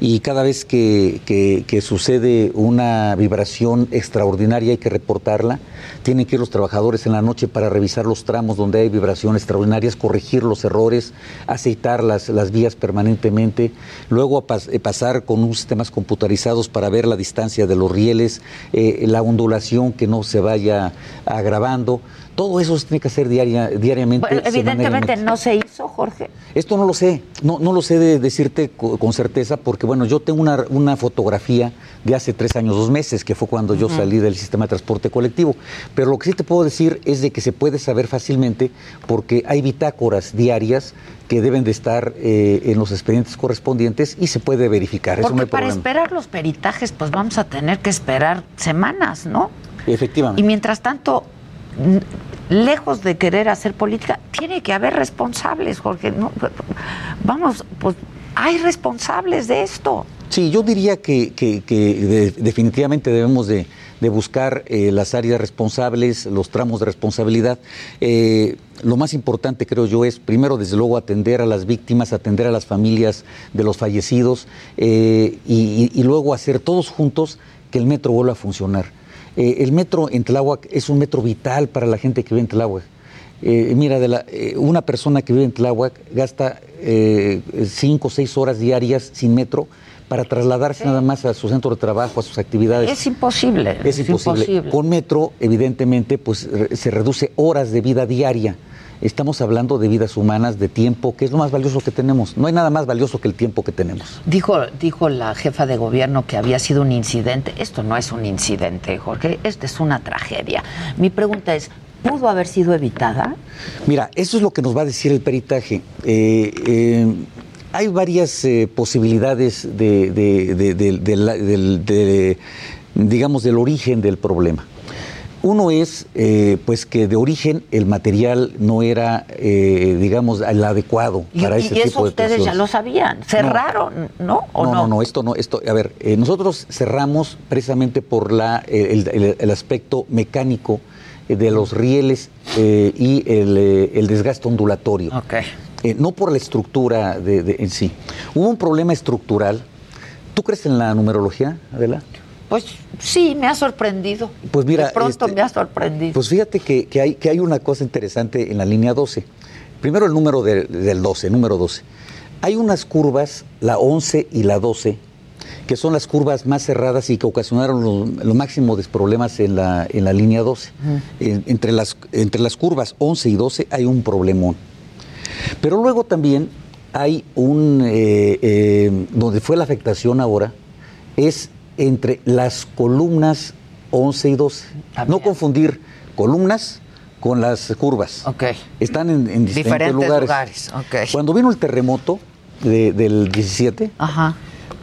S18: y cada vez que, que- sucede una vibración extraordinaria hay que reportarla. Tienen que ir los trabajadores en la noche para revisar los tramos donde hay vibraciones extraordinarias, corregir los errores, aceitar las, las vías permanentemente, luego a eh, pasar con unos sistemas computarizados para ver la distancia de los rieles, eh, la ondulación que no se vaya agravando. Todo eso se tiene que hacer diaria, diariamente.
S3: Bueno, evidentemente no se hizo, Jorge.
S18: Esto no lo sé, no, no lo sé de decirte co- con certeza, porque bueno, yo tengo una, una fotografía de hace tres años, dos meses, que fue cuando yo salí del sistema de transporte colectivo. Pero lo que sí te puedo decir es de que se puede saber fácilmente porque hay bitácoras diarias que deben de estar eh, en los expedientes correspondientes y se puede verificar. Eso no
S3: Porque
S18: hay
S3: para esperar los peritajes, pues vamos a tener que esperar semanas, ¿no?
S18: Efectivamente.
S3: Y mientras tanto, lejos de querer hacer política, tiene que haber responsables, Jorge. ¿no? Vamos, pues hay responsables de esto.
S18: Sí, yo diría que, que- que de- definitivamente debemos de, buscar eh, las áreas responsables, los tramos de responsabilidad. Eh, lo más importante, creo yo, es primero, desde luego, atender a las víctimas, atender a las familias de los fallecidos eh, y luego hacer todos juntos que el metro vuelva a funcionar. Eh, el metro en Tláhuac es un metro vital para la gente que vive en Tláhuac. Eh, mira, de la, eh, una persona que vive en Tláhuac gasta eh, cinco o seis horas diarias sin metro para trasladarse nada más a su centro de trabajo, a sus actividades.
S3: Es imposible.
S18: Es imposible.
S3: imposible.
S18: Con metro, evidentemente, pues se reduce horas de vida diaria. Estamos hablando de vidas humanas, de tiempo, que es lo más valioso que tenemos. No hay nada más valioso que el tiempo que tenemos.
S3: Dijo, dijo la jefa de gobierno que había sido un incidente. Esto no es un incidente, Jorge, esto es una tragedia. Mi pregunta es, ¿pudo haber sido evitada?
S18: Mira, eso es lo que nos va a decir el peritaje. Eh, eh, hay varias eh, posibilidades de, de- de- de- digamos, del origen del problema. Uno es, eh, pues, que de origen el material no era, eh, digamos, el adecuado
S3: Y,
S18: para
S3: y
S18: ese
S3: eso
S18: tipo de
S3: ustedes ya lo sabían. Cerraron, ¿no? ¿O
S18: no,
S3: no?
S18: no, esto no, esto, a ver, eh, nosotros cerramos precisamente por la, el, el- el aspecto mecánico eh, de los rieles eh, y el, eh, el desgaste ondulatorio. Eh, no por la estructura de, de- en sí. Hubo un problema estructural. ¿Tú crees en la numerología, Adela?
S3: Pues sí, me ha sorprendido.
S18: Pues mira,
S3: De pronto
S18: este,
S3: me ha sorprendido.
S18: Pues fíjate que, que hay, que hay una cosa interesante en la línea 12. Primero el número de- del 12, número 12. Hay unas curvas, la 11 y la 12, que son las curvas más cerradas y que ocasionaron lo, lo máximo de problemas en la, en la línea 12. En- entre, las, entre las curvas 11 y 12 hay un problemón. Pero luego también hay un, eh, eh, donde fue la afectación ahora, es entre las columnas 11 y 12. No confundir columnas con las curvas. Están en, en diferentes,
S3: Diferentes
S18: lugares.
S3: lugares, ok.
S18: Cuando vino el terremoto de- del 17,
S3: Ajá.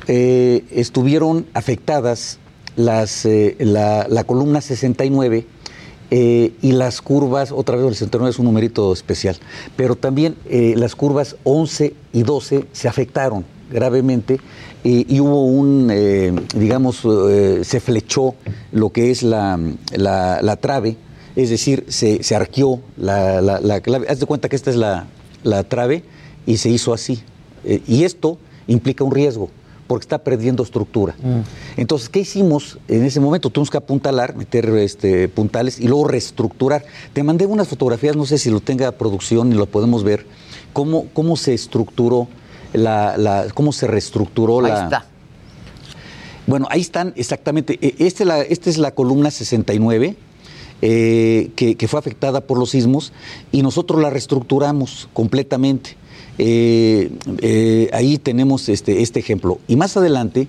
S18: eh, estuvieron afectadas las, eh, la, la columna 69 eh, y las curvas, otra vez el 69 es un numerito especial, pero también eh, las curvas 11 y 12 se afectaron gravemente eh, y hubo un, eh, digamos, eh, se flechó lo que es la, la- la trave, es decir, se, se arqueó la, la, la clave. Haz de cuenta que esta es la, la trave y se hizo así. Y esto implica un riesgo porque está perdiendo estructura. Entonces, ¿qué hicimos en ese momento? Tuvimos que apuntalar, meter este, puntales y luego reestructurar. Te mandé unas fotografías, no sé si lo tenga producción y lo podemos ver, cómo, cómo se estructuró, la, la- cómo se reestructuró
S3: Ahí
S18: la...
S3: está.
S18: Bueno, ahí están exactamente. Eh, Este, la, esta es la columna 69, eh, que, que fue afectada por los sismos, y nosotros la reestructuramos completamente. Eh, eh, ahí tenemos este, este ejemplo. Y más adelante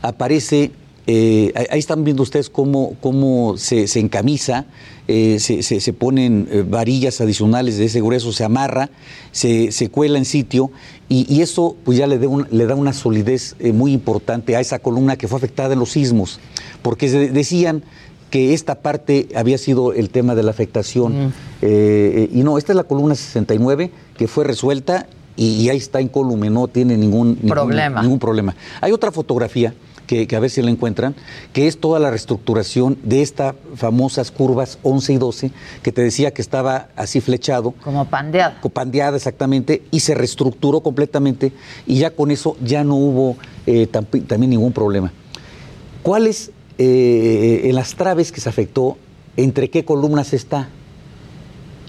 S18: aparece, eh, ahí- están viendo ustedes cómo, cómo se, se encamisa, eh, se, se- se ponen eh, varillas adicionales de ese grueso, se amarra, se, se cuela en sitio y, y eso pues ya le, da un- le da una solidez eh, muy importante a esa columna que fue afectada en los sismos, porque se decían que esta parte había sido el tema de la afectación. Eh, y no, esta es la columna 69 que fue resuelta y, y ahí está incólume, no tiene ningún, ningún-
S3: Problema.
S18: ningún problema. Hay otra fotografía que, que a ver si la encuentran, que es toda la reestructuración de estas famosas curvas 11 y 12, que te decía que estaba así flechado.
S3: Como pandeada.
S18: Pandeada exactamente, y se reestructuró completamente, y ya con eso ya no hubo eh, también ningún problema. ¿Cuáles eh, en las traves que se afectó, entre qué columnas está?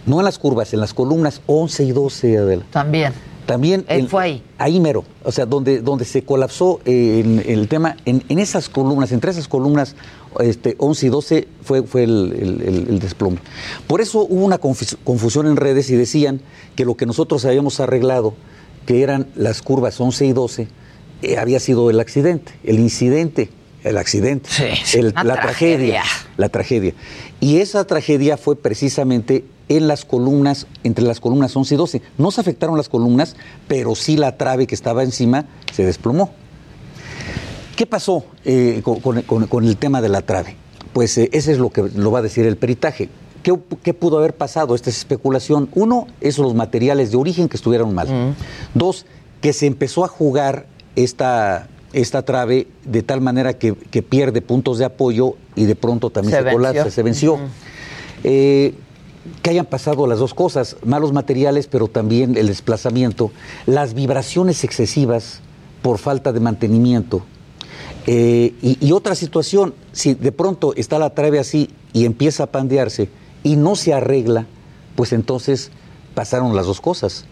S18: No en las curvas, en las columnas 11 y 12, Adela.
S3: También.
S18: También
S3: Él fue ahí.
S18: Ahí mero, o sea, donde, donde se colapsó eh, en, el tema, en, en esas columnas, entre esas columnas este, 11 y 12 fue, fue el, el- desplome. Por eso hubo una confusión en redes y decían que lo que nosotros habíamos arreglado, que eran las curvas 11 y 12, eh, había sido el accidente, el incidente, el accidente, el- la
S3: tragedia.
S18: tragedia, la tragedia. Y esa tragedia fue precisamente en las columnas, entre las columnas 11 y 12. No se afectaron las columnas, pero sí la trave que estaba encima se desplomó. ¿Qué pasó eh, con, con- con- con el tema de la trave? Pues eh, ese es lo que lo va a decir el peritaje. ¿Qué, qué pudo haber pasado? Esta es especulación. Uno, es los materiales de origen que estuvieron mal. Dos, que se empezó a jugar esta, esta trave de tal manera que, que pierde puntos de apoyo y de pronto también
S3: Se
S18: se, colapsa, se venció. Eh, que hayan pasado las dos cosas, malos materiales, pero también el desplazamiento, las vibraciones excesivas por falta de mantenimiento. Eh, y, otra situación, si de pronto está la trave así y empieza a pandearse y no se arregla, pues entonces pasaron las dos cosas.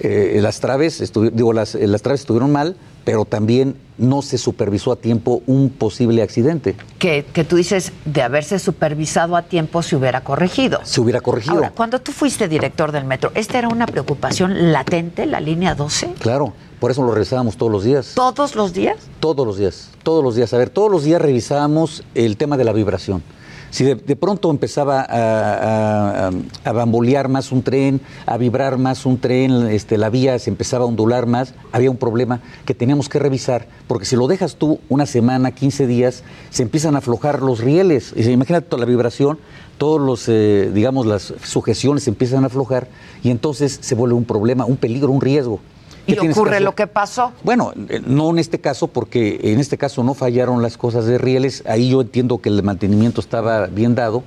S18: Eh, las traves, digo, las, eh, las traves estuvieron mal pero también no se supervisó a tiempo un posible accidente.
S3: Que, que tú dices, de haberse supervisado a tiempo se hubiera corregido.
S18: Se hubiera corregido.
S3: Ahora, cuando tú fuiste director del metro, ¿esta era una preocupación latente, la línea 12?
S18: Claro, por eso lo revisábamos todos los días.
S3: ¿Todos los días?
S18: Todos los días, todos los días. A ver, todos los días revisábamos el tema de la vibración. Si de, de pronto empezaba a, bambolear más un tren, a vibrar más un tren, este, la vía se empezaba a ondular más, había un problema que teníamos que revisar, porque si lo dejas tú una semana, 15 días, se empiezan a aflojar los rieles. Y Imagínate toda la vibración, todos los, eh, digamos, las sujeciones se empiezan a aflojar y entonces se vuelve un problema, un peligro, un riesgo.
S3: Y
S18: ¿Qué tienes que
S3: ocurre lo que pasó.
S18: Bueno, eh, no en este caso, porque en este caso no fallaron las cosas de rieles. Ahí yo entiendo que el mantenimiento estaba bien dado.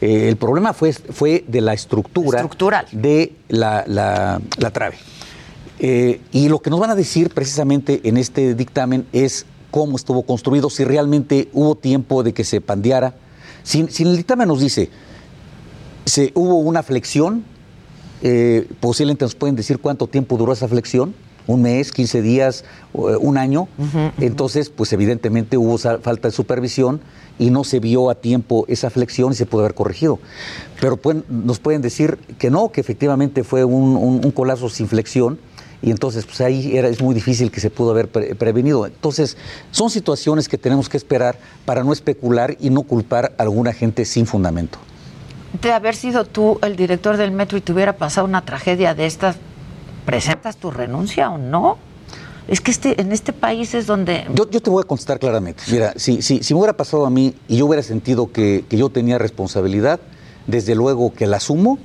S18: Eh, el problema fue, fue de la estructura de la, la- la trave. Eh, y lo que nos van a decir precisamente en este dictamen es cómo estuvo construido, si realmente hubo tiempo de que se pandeara. Si, si el dictamen nos dice, se, hubo una flexión, eh, posiblemente nos pueden decir cuánto tiempo duró esa flexión, un mes, 15 días, eh, un año. Entonces, pues evidentemente hubo falta de supervisión y no se vio a tiempo esa flexión y se puede haber corregido. Pero pueden- nos pueden decir que no, que efectivamente fue un, un- un colapso sin flexión. Y entonces, pues ahí era, es muy difícil que se pudo haber pre- prevenido. Entonces, son situaciones que tenemos que esperar para no especular y no culpar a alguna gente sin fundamento.
S3: De haber sido tú el director del metro y te hubiera pasado una tragedia de estas, ¿presentas tu renuncia o no? Es que este, en este país es donde...
S18: Yo, te voy a contestar claramente. Mira, si, si, si me hubiera pasado a mí y yo hubiera sentido que, que yo tenía responsabilidad, desde luego que la asumo.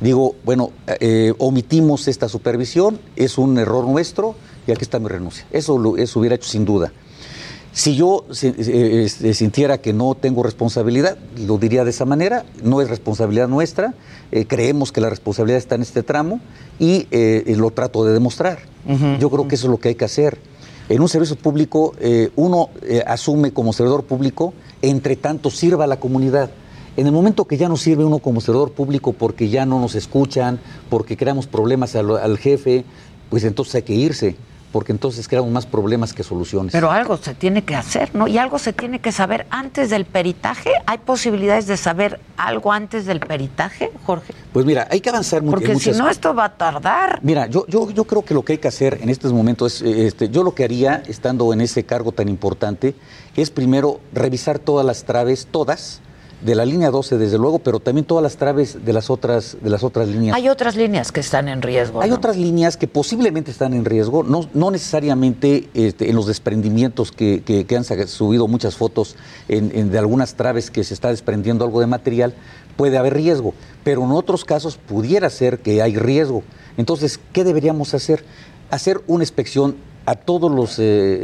S18: Digo, bueno, eh, omitimos esta supervisión, es un error nuestro y aquí está mi renuncia. Eso, lo, eso hubiera hecho sin duda. Si yo eh, sintiera que no tengo responsabilidad, lo diría de esa manera, no es responsabilidad nuestra, eh, creemos que la responsabilidad está en este tramo y eh, lo trato de demostrar. Yo creo que eso es lo que hay que hacer. En un servicio público, eh, uno asume como servidor público, entre tanto sirva a la comunidad. En el momento que ya no sirve uno como servidor público porque ya no nos escuchan, porque creamos problemas al, al jefe, pues entonces hay que irse, porque entonces creamos más problemas que soluciones.
S3: Pero algo se tiene que hacer, ¿no? Y algo se tiene que saber antes del peritaje. ¿Hay posibilidades de saber algo antes del peritaje, Jorge?
S18: Pues mira, hay que avanzar mucho.
S3: Porque si no, esto va a tardar.
S18: Mira, yo, yo, yo creo que lo que hay que hacer en estos momentos es, eh, este, yo lo que haría, estando en ese cargo tan importante, es primero revisar todas las traves, todas, de la línea 12 desde luego, pero también todas las traves de las otras, de las otras líneas.
S3: Hay otras líneas que están en riesgo.
S18: Hay
S3: ¿no?
S18: otras líneas que posiblemente están en riesgo, no, no necesariamente este, en los desprendimientos que, que- que han subido muchas fotos en- en de algunas traves que se está desprendiendo algo de material, puede haber riesgo, pero en otros casos pudiera ser que hay riesgo. Entonces, ¿qué deberíamos hacer? Hacer una inspección a todos los, eh,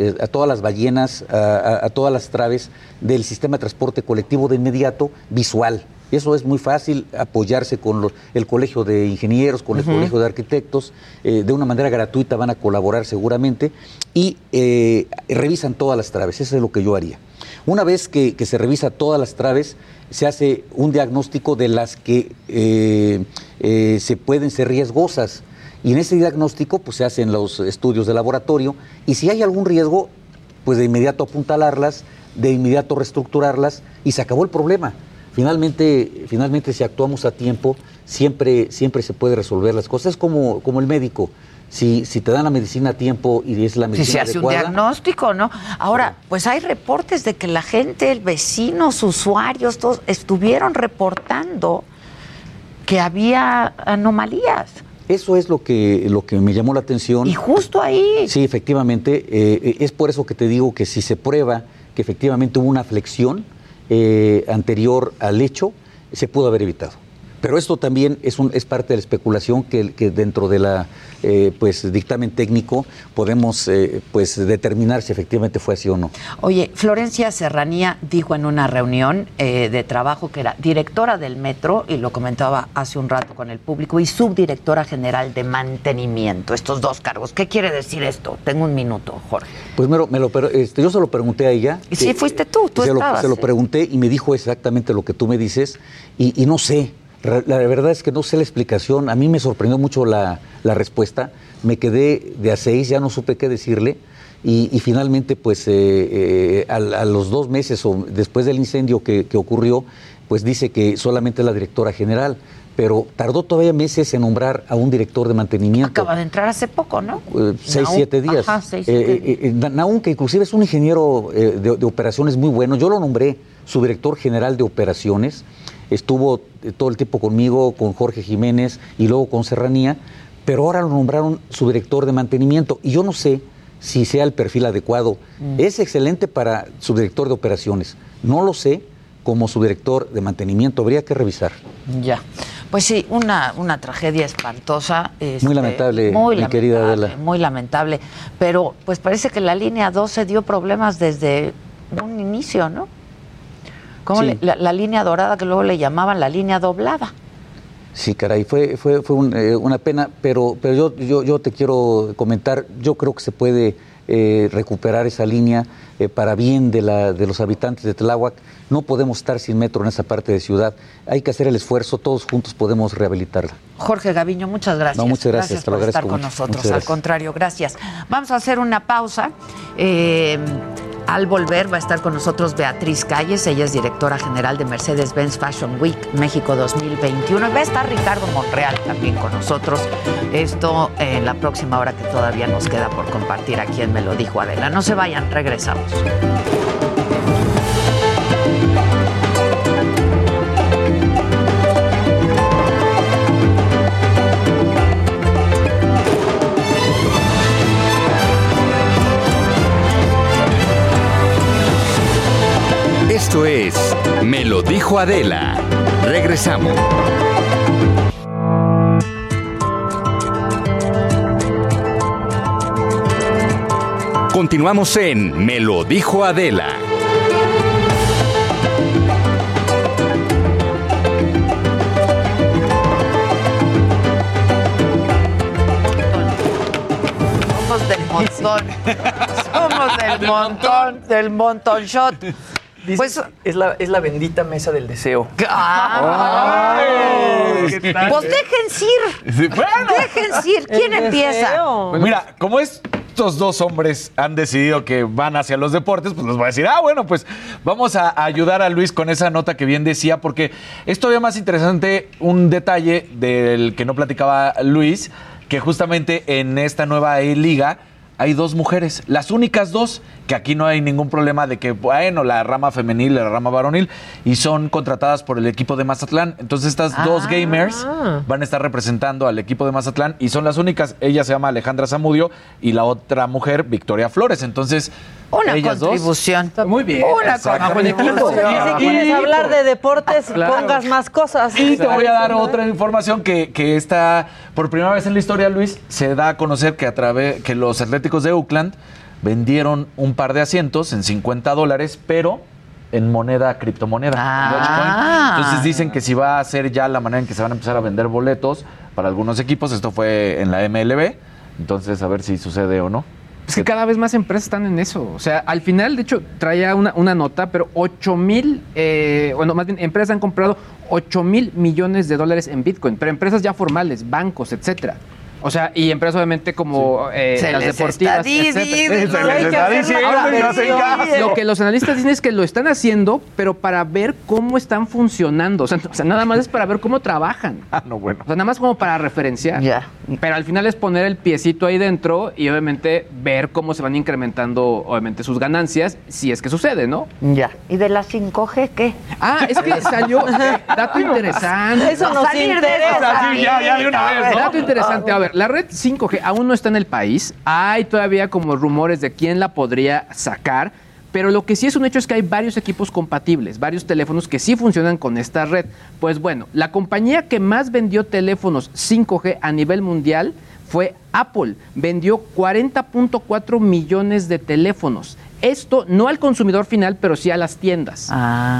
S18: eh, a todas las ballenas, a, a- a todas las traves del sistema de transporte colectivo de inmediato, visual. Eso es muy fácil, apoyarse con los- el Colegio de Ingenieros, con el Colegio de Arquitectos, eh, de una manera gratuita van a colaborar seguramente y eh, revisan todas las traves, eso es lo que yo haría. Una vez que, que se revisa todas las traves, se hace un diagnóstico de las que eh, se pueden ser riesgosas. Y en ese diagnóstico pues, se hacen los estudios de laboratorio y si hay algún riesgo, pues de inmediato apuntalarlas, de inmediato reestructurarlas y se acabó el problema. Finalmente, finalmente si actuamos a tiempo, siempre, siempre se puede resolver las cosas. Es como, como el médico. Si, si te dan la medicina a tiempo y es la
S3: Si
S18: medicina
S3: se hace un diagnóstico, ¿no? Ahora, pues hay reportes de que la gente, el vecinos, usuarios, todos estuvieron reportando que había anomalías.
S18: Eso es lo que, lo que me llamó la atención.
S3: Y justo ahí.
S18: Sí, efectivamente. eh, es por eso que te digo que si se prueba que efectivamente hubo una flexión eh, anterior al hecho, se pudo haber evitado. Pero esto también es, un, es parte de la especulación que, que dentro de la eh, pues, dictamen técnico podemos eh, pues, determinar si efectivamente fue así o no.
S3: Oye, Florencia Serranía dijo en una reunión eh, de trabajo que era directora del metro, y lo comentaba hace un rato con el público, y subdirectora general de mantenimiento, estos dos cargos. ¿Qué quiere decir esto? Tengo un minuto, Jorge.
S18: Pues me lo- me lo este, yo se lo pregunté a ella.
S3: Y sí, fuiste tú, tú
S18: se lo,
S3: estabas,
S18: se lo
S3: ¿eh?
S18: pregunté y me dijo exactamente lo que tú me dices y, y no sé. La verdad es que no sé la explicación. A mí me sorprendió mucho la, la respuesta. Me quedé de a seis, ya no supe qué decirle. y, y finalmente, pues eh, eh, a, a los dos meses o después del incendio que, que ocurrió, pues dice que solamente es la directora general, pero tardó todavía meses en nombrar a un director de mantenimiento.
S3: Acaba de entrar hace poco, ¿no?
S18: Eh, seis,
S3: Naum.
S18: siete días.
S3: Ajá, seis, siete
S18: eh, eh, Na- Naum, que inclusive es un ingeniero de, de operaciones muy bueno, yo lo nombré su director general de operaciones, estuvo eh, todo el tiempo conmigo, con Jorge Jiménez y luego con Serranía, pero ahora lo nombraron su director de mantenimiento y yo no sé si sea el perfil adecuado.
S3: Mm.
S18: Es excelente para subdirector de operaciones, no lo sé como subdirector de mantenimiento, habría que revisar.
S3: Ya. Pues sí, una, una tragedia espantosa. este,
S18: Muy lamentable,
S3: muy
S18: mi querida
S3: lamentable,
S18: Adela.
S3: Muy lamentable. Pero pues parece que la línea 12 dio problemas desde un inicio, ¿no?
S18: Sí.
S3: la, la línea dorada que luego le llamaban la línea doblada.
S18: Sí, caray, fue, fue, fue un, eh, una pena, pero, pero yo, yo, yo te quiero comentar, yo creo que se puede eh, recuperar esa línea eh, para bien de, la, de los habitantes de Tláhuac. No podemos estar sin metro en esa parte de ciudad. Hay que hacer el esfuerzo, todos juntos podemos rehabilitarla.
S3: Jorge Gaviño, muchas gracias.
S18: No, muchas gracias,
S3: por estar con
S18: mucho.
S3: nosotros. Al contrario, gracias. Vamos a hacer una pausa. Eh, al volver va a estar con nosotros Beatriz Calles, ella es directora general de Mercedes-Benz Fashion Week México 2021. Y va a estar Ricardo Monreal también con nosotros. Esto en la próxima hora que todavía nos queda por compartir aquí en Me lo dijo Adela. No se vayan, regresamos.
S2: Esto es Me lo dijo Adela. Regresamos. Continuamos en Me lo dijo Adela.
S3: Somos del montón. Somos del montón, del montón shot.
S19: Pues es la, es la bendita mesa del deseo. Ay, ¿qué tal?
S3: Pues déjense ir.
S20: Sí, bueno.
S3: Déjense ir. ¿Quién empieza?
S20: Pues mira, como estos dos hombres han decidido que van hacia los deportes, pues les voy a decir, ah, bueno, pues vamos a a ayudar a Luis con esa nota que bien decía, porque es todavía más interesante un detalle del que no platicaba Luis, que justamente en esta nueva liga hay dos mujeres, las únicas dos, que aquí no hay ningún problema de que, bueno, la rama femenil la rama varonil, y son contratadas por el equipo de Mazatlán. Entonces estas dos
S11: Ah.
S20: gamers van a estar representando al equipo de Mazatlán y son las únicas. Ella se llama Alejandra Zamudio y la otra mujer, Victoria Flores. Entonces,
S3: Una
S20: ellas dos-
S3: contribución.
S20: Muy bien.
S3: Una contribución.
S11: Si quieres hablar de deportes,
S20: Claro.
S11: pongas más cosas.
S20: Y te voy a dar otra información que, que está, por primera vez en la historia, Luis, se da a conocer que a través que los Atléticos de Oakland vendieron un par de asientos en 50 dólares, pero en moneda, criptomoneda.
S3: Ah.
S20: Dogecoin. Entonces dicen que si va a ser ya la manera en que se van a empezar a vender boletos para algunos equipos, esto fue en la MLB, entonces a ver si sucede o no.
S21: Es que cada vez más empresas están en eso. O sea, al final, de hecho, traía una, una nota, pero 8 mil, eh, bueno, más bien, empresas han comprado 8 mil millones de dólares en Bitcoin, pero empresas ya formales, bancos, etcétera. O sea, y empresas obviamente como eh,
S3: Se
S21: las deportivas. Lo que los analistas dicen es que lo están haciendo, pero para ver cómo están funcionando. O sea, o sea, nada más es para ver cómo trabajan.
S20: Ah, no, bueno.
S21: O sea, nada más como para referenciar. Pero al final es poner el piecito ahí dentro y obviamente ver cómo se van incrementando, obviamente, sus ganancias, si es que sucede, ¿no?
S3: Ya. ¿Y de la 5G qué?
S21: Ah, es que salió eh, dato interesante.
S3: Eso nos Salir de interesa. eso,
S21: Sí, ya, ya de una vez. Dato interesante. A ver, la red 5G aún no está en el país. Hay todavía como rumores de quién la podría sacar. Pero lo que sí es un hecho es que hay varios equipos compatibles, varios teléfonos que sí funcionan con esta red. Pues bueno, la compañía que más vendió teléfonos 5G a nivel mundial fue Apple. Vendió 40.4 millones de teléfonos. Esto no al consumidor final, pero sí a las tiendas.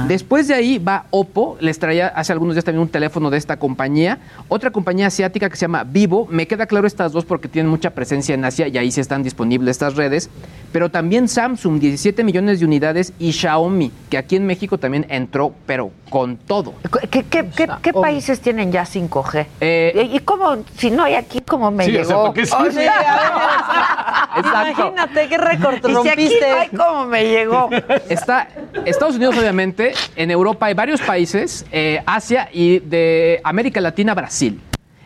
S21: Después de ahí va Oppo, les traía hace algunos días también un teléfono de esta compañía. Otra compañía asiática que se llama Vivo. Me queda claro estas dos porque tienen mucha presencia en Asia y ahí sí están disponibles estas redes. Pero también Samsung, 17 millones de unidades, y Xiaomi, que aquí en México también entró, pero con todo.
S3: ¿Qué, qué- qué- qué países tienen ya 5G?
S21: Eh,
S3: ¿Y cómo, si no hay aquí, cómo me
S21: Sí, o sea,
S3: llegó?
S21: ¿por qué sí?
S3: O sea,
S21: Exacto.
S11: Imagínate qué récord
S3: Y si aquí
S11: rompiste.
S3: Cómo me llegó.
S21: Está Estados Unidos, obviamente, en Europa hay varios países, eh, Asia y de América Latina, Brasil.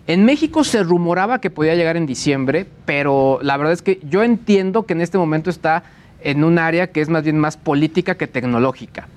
S21: En México se rumoraba que podía llegar en diciembre, pero la verdad es que yo entiendo que en este momento está en un área que es más bien más política que tecnológica.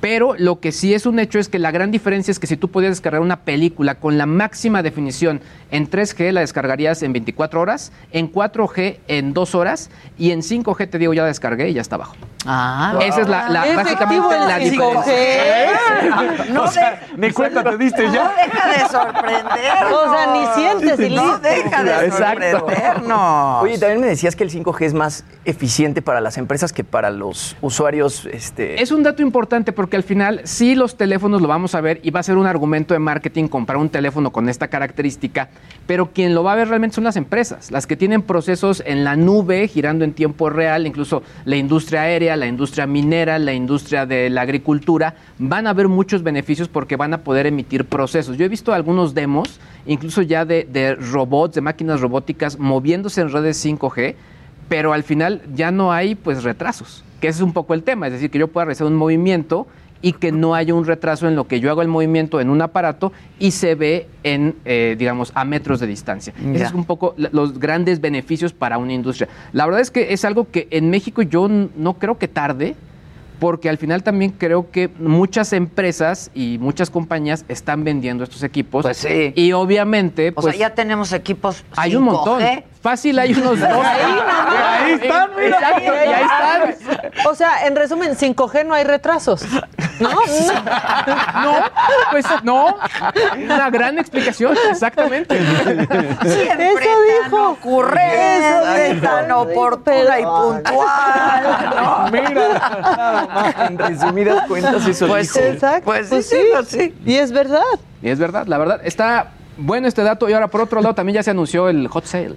S21: Pero lo que sí es un hecho es que la gran diferencia es que si tú podías descargar una película con la máxima definición en 3G la descargarías en 24 horas, en 4G en 2 horas y en 5G te digo ya la descargué y ya está abajo.
S3: Ah,
S21: Esa es la, la- básicamente la
S11: 5G.
S21: diferencia.
S3: No,
S20: O sea, ni cuenta te diste
S3: no
S20: ya.
S3: deja de sorprendernos.
S11: O sea, ni sientes y
S3: No deja de
S21: Exacto.
S3: sorprendernos.
S19: Oye, también me decías que el 5G es más eficiente para las empresas que para los usuarios. Este...
S21: Es un dato importante porque al final sí los teléfonos lo vamos a ver y va a ser un argumento de marketing comprar un teléfono con esta característica, pero quien lo va a ver realmente son las empresas, las que tienen procesos en la nube girando en tiempo real, incluso la industria aérea, la industria minera, la industria de la agricultura, van a ver muchos beneficios porque van a poder emitir procesos. Yo he visto algunos demos, incluso ya de, de robots, de máquinas robóticas moviéndose en redes 5G, pero al final ya no hay pues retrasos, que ese es un poco el tema, es decir, que yo pueda realizar un movimiento y que no haya un retraso en lo que yo hago el movimiento en un aparato y se ve en, eh, digamos, a metros de distancia. Esos
S3: Ya.
S21: es un poco los grandes beneficios para una industria. La verdad es que es algo que en México yo no creo que tarde, porque al final también creo que muchas empresas y muchas compañías están vendiendo estos equipos.
S3: Pues sí.
S21: Y obviamente,
S3: O
S21: pues
S3: sea, ya tenemos equipos
S21: hay un montón.
S3: 5G.
S21: Fácil, hay unos dos.
S11: Ahí
S21: están, mira. Exacto, y ahí están.
S11: O sea, en resumen, 5G no hay retrasos. ¿No?
S21: No, pues no. Una gran explicación, exactamente.
S3: Siempre
S11: Eso dijo.
S3: ocurrente,
S11: Eso
S3: tan oportuna y puntual. ¿no?
S19: Mira, nada más. En resumidas cuentas, eso
S3: Pues
S19: dijo.
S11: Exacto.
S3: Pues sí,
S11: Pues
S3: sí,
S11: sí.
S3: pues sí.
S11: Y es verdad.
S21: Y es verdad, la verdad, está bueno este dato. Y ahora, por otro lado, también ya se anunció el hot sale.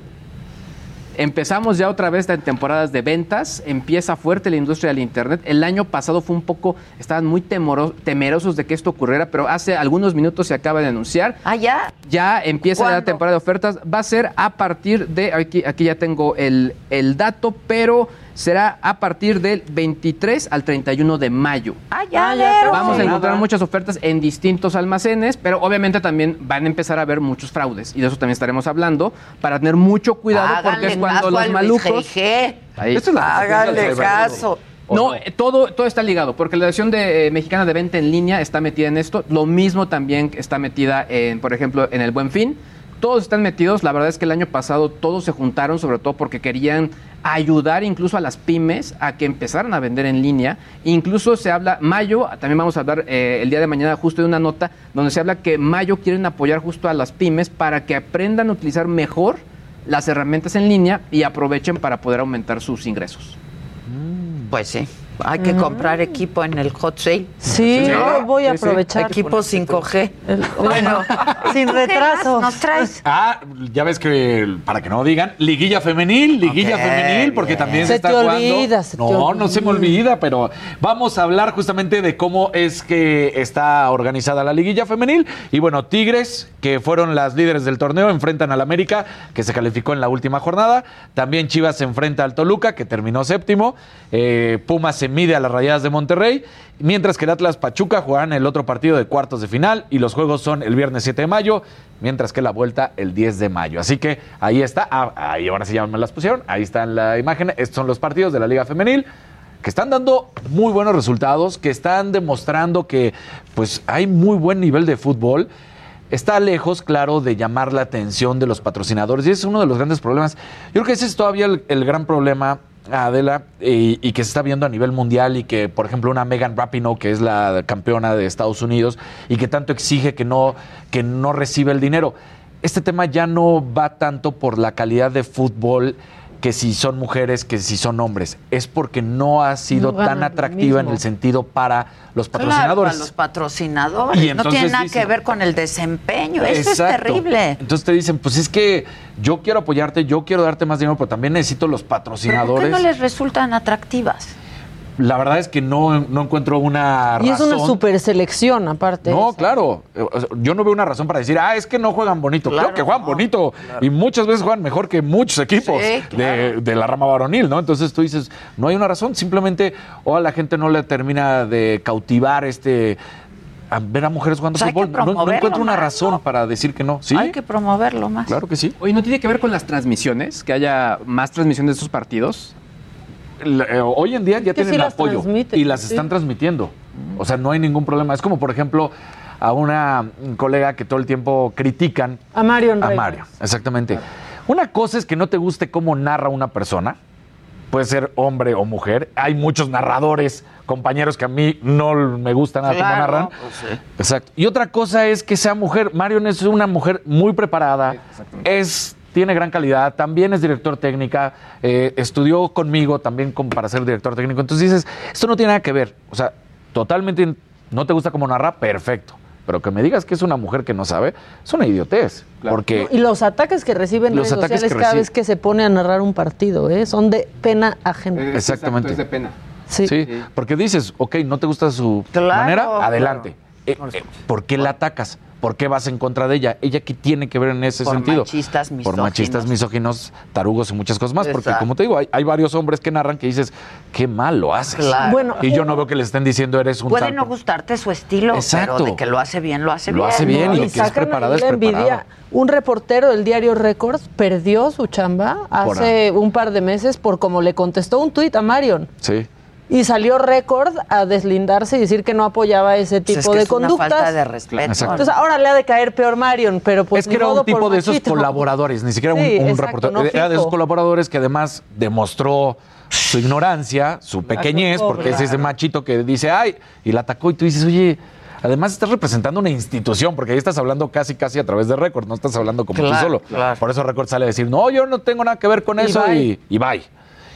S21: Empezamos ya otra vez en temporadas de ventas, empieza fuerte la industria del Internet. El año pasado fue un poco, estaban muy temerosos de que esto ocurriera, pero hace algunos minutos se acaba de anunciar.
S3: Ah, ya.
S21: Ya empieza la temporada de ofertas. Va a ser a partir de, aquí, aquí ya tengo el, el dato, pero será a partir del 23 al 31 de mayo.
S3: Ah, ya,
S11: Ah, ya.
S21: Vamos a encontrar muchas ofertas en distintos almacenes, pero obviamente también van a empezar a haber muchos fraudes y de eso también estaremos hablando para tener mucho cuidado porque es cuando los malucos. Ahí.
S20: Esto es la
S3: Háganle caso.
S21: No, todo, todo está ligado, porque la Dirección de, eh, Mexicana de Venta en Línea está metida en esto. Lo mismo también está metida en, por ejemplo, en el Buen Fin. Todos están metidos. La verdad es que el año pasado todos se juntaron, sobre todo porque querían ayudar incluso a las pymes a que empezaran a vender en línea. Incluso se habla, Mayo, también vamos a hablar eh, el día de mañana justo de una nota donde se habla que Mayo quieren apoyar justo a las pymes para que aprendan a utilizar mejor las herramientas en línea y aprovechen para poder aumentar sus ingresos.
S3: Pues sí. Hay que comprar equipo en el hot sale.
S11: Sí, yo voy a
S21: Sí, sí.
S11: aprovechar.
S3: Equipo 5G.
S11: El- bueno, sin retraso.
S3: ¿Nos traes?
S20: Ah, ya ves que, para que no digan, liguilla femenil, liguilla femenil, porque
S3: bien.
S20: también
S11: Se
S20: se está
S11: te
S20: jugando.
S11: olvida, se te
S20: no, no se me
S11: olvida.
S20: olvida, pero vamos a hablar justamente de cómo es que está organizada la liguilla femenil. Y bueno, Tigres, que fueron las líderes del torneo, enfrentan al América, que se calificó en la última jornada. También Chivas se enfrenta al Toluca, que terminó séptimo. Eh, Pumas se mide a las Rayadas de Monterrey. Mientras que el Atlas Pachuca jugarán el otro partido de cuartos de final. Y los juegos son el viernes 7 de mayo, mientras que la vuelta el 10 de mayo. Así que ahí está. Ah, ahí ahora sí ya me las pusieron. Ahí está en la imagen. Estos son los partidos de la Liga Femenil que están dando muy buenos resultados, que están demostrando que pues hay muy buen nivel de fútbol. Está lejos, claro, de llamar la atención de los patrocinadores y es uno de los grandes problemas. Yo creo que ese es todavía el gran problema, Adela, y, y que se está viendo a nivel mundial y que, por ejemplo, una Megan Rapinoe, que es la campeona de Estados Unidos y que tanto exige que no, que no recibe el dinero. Este tema ya no va tanto por la calidad de fútbol que si son mujeres, que si son hombres. Es porque no ha sido
S11: No
S20: tan atractiva en el sentido para los
S3: Claro,
S20: patrocinadores.
S3: a los patrocinadores.
S20: Y
S3: no tiene nada
S20: dicen-
S3: que ver con el desempeño. Eso es terrible.
S20: Entonces te dicen, pues es que yo quiero apoyarte, yo quiero darte más dinero, pero también necesito los
S3: ¿Pero ¿Por
S20: patrocinadores.
S3: qué no les resultan atractivas?
S20: La verdad es que no, no encuentro una
S11: Y es
S20: razón.
S11: una super selección, aparte.
S20: No,
S11: esa.
S20: claro. Eh, Yo no veo una razón para decir, ah, es que no juegan bonito. Claro,
S11: Claro,
S20: que juegan bonito. Y muchas veces juegan mejor que muchos equipos
S3: Sí,
S20: de, de la rama varonil, ¿no? Entonces tú dices, no hay una razón. Simplemente, o a la gente no le termina de cautivar este. A ver a mujeres jugando fútbol. No- encuentro una
S3: más,
S20: razón para decir que no. ¿Sí?
S3: Hay que promoverlo más.
S20: Claro que sí.
S21: Oye, ¿no tiene que ver con las transmisiones? Que haya más transmisiones de estos partidos.
S20: Eh, hoy en día ya tienen
S21: sí
S20: apoyo
S21: transmiten,
S20: y las
S21: sí.
S20: están transmitiendo. O sea, no hay ningún problema. Es como, por ejemplo, a una colega que todo el tiempo critican
S11: A Marion
S20: a. Mario. Exactamente. Una cosa es que no te guste cómo narra una persona. Puede ser hombre o mujer. Hay muchos narradores, compañeros que a mí no me gusta nada cómo narran.
S3: pues sí.
S20: Exacto. Y otra cosa es que sea mujer. Marion es una mujer muy preparada. Es, tiene gran calidad. También es director técnica. eh, estudió conmigo también para ser director técnico. Entonces dices, esto no tiene nada que ver. O sea, totalmente no te gusta cómo narra, perfecto. Pero que me digas que es una mujer que no sabe, es una idiotez. Porque
S11: Y los ataques que reciben en
S20: Los
S11: redes
S20: ataques
S11: sociales
S20: que
S11: cada
S20: recibe-
S11: vez que se pone a narrar un partido, ¿eh? son de pena ajena.
S20: Exactamente.
S21: Es de pena.
S11: Sí.
S20: porque dices, ok, no te gusta su
S11: Claro,
S20: manera,
S11: claro.
S20: adelante. Eh, eh, ¿Por qué la atacas? ¿Por qué vas en contra de ella? ¿Ella qué tiene que ver en ese
S3: Por
S20: sentido?
S3: machistas,
S20: Por
S3: misóginos.
S20: machistas, misóginos, tarugos y muchas cosas más. Porque, como te digo, hay, hay varios hombres que narran que dices, qué mal lo haces.
S3: Claro. Bueno,
S20: y yo no veo que le estén diciendo, eres un
S3: Puede
S20: tal-
S3: no gustarte su estilo,
S20: Exacto.
S3: pero de que lo hace bien, lo hace
S20: Lo
S3: bien.
S20: hace bien
S3: ¿no?
S20: y que es preparado, es
S11: envidia.
S20: preparado.
S11: Un reportero del diario Records perdió su chamba
S20: Por
S11: hace un par de meses por como le contestó un tuit a Marion.
S20: Sí.
S11: Y salió Record a deslindarse y decir que no apoyaba ese tipo
S3: Pues es que
S11: de
S3: es una
S11: conductas.
S3: falta de respeto.
S20: Exacto.
S11: Entonces ahora le ha de caer peor Marion, pero pues
S20: es que era un tipo
S11: por
S20: de esos colaboradores, ni siquiera un,
S11: Sí,
S20: un
S11: exacto,
S20: reportero.
S11: no
S20: era de esos colaboradores que además demostró su ignorancia, su pequeñez, porque es ese machito que dice, ay, y la atacó y tú dices, oye, además estás representando una institución, porque ahí estás hablando casi, casi a través de Record, no estás hablando como tú
S3: Claro,
S20: solo.
S3: claro.
S20: Por eso Record sale a decir, no, yo no tengo nada que ver con
S11: Y
S20: eso
S11: bye.
S20: y, y bye.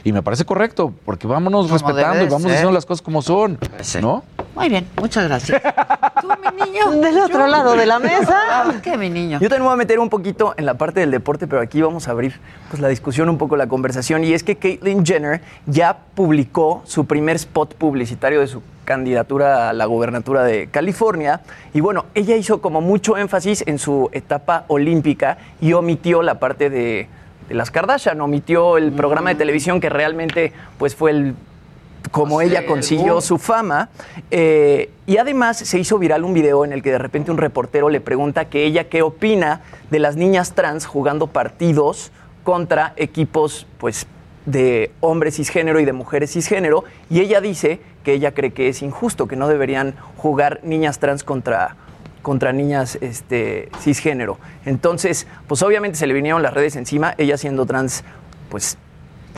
S20: Y me parece correcto, porque vámonos
S3: Como
S20: respetando y vamos
S3: ser.
S20: diciendo las cosas como son, ¿no?
S3: Muy bien, muchas gracias. Tú, mi niño.
S11: Del otro lado de la mesa.
S3: ¿Qué, mi niño?
S19: Yo también voy a meter un poquito en la parte del deporte, pero aquí vamos a abrir pues, la discusión, un poco la conversación. Y es que Caitlyn Jenner ya publicó su primer spot publicitario de su candidatura a la gobernatura de California. Y bueno, ella hizo como mucho énfasis en su etapa olímpica y omitió la parte de, de las Kardashian, omitió el programa de televisión que realmente pues fue el como ella consiguió su fama. eh, y además se hizo viral un video en el que de repente un reportero le pregunta que ella qué opina de las niñas trans jugando partidos contra equipos pues de hombres cisgénero y de mujeres cisgénero. Y ella dice que ella cree que es injusto, que no deberían jugar niñas trans contra contra niñas este, cisgénero. Entonces, pues obviamente se le vinieron las redes encima, ella siendo trans, pues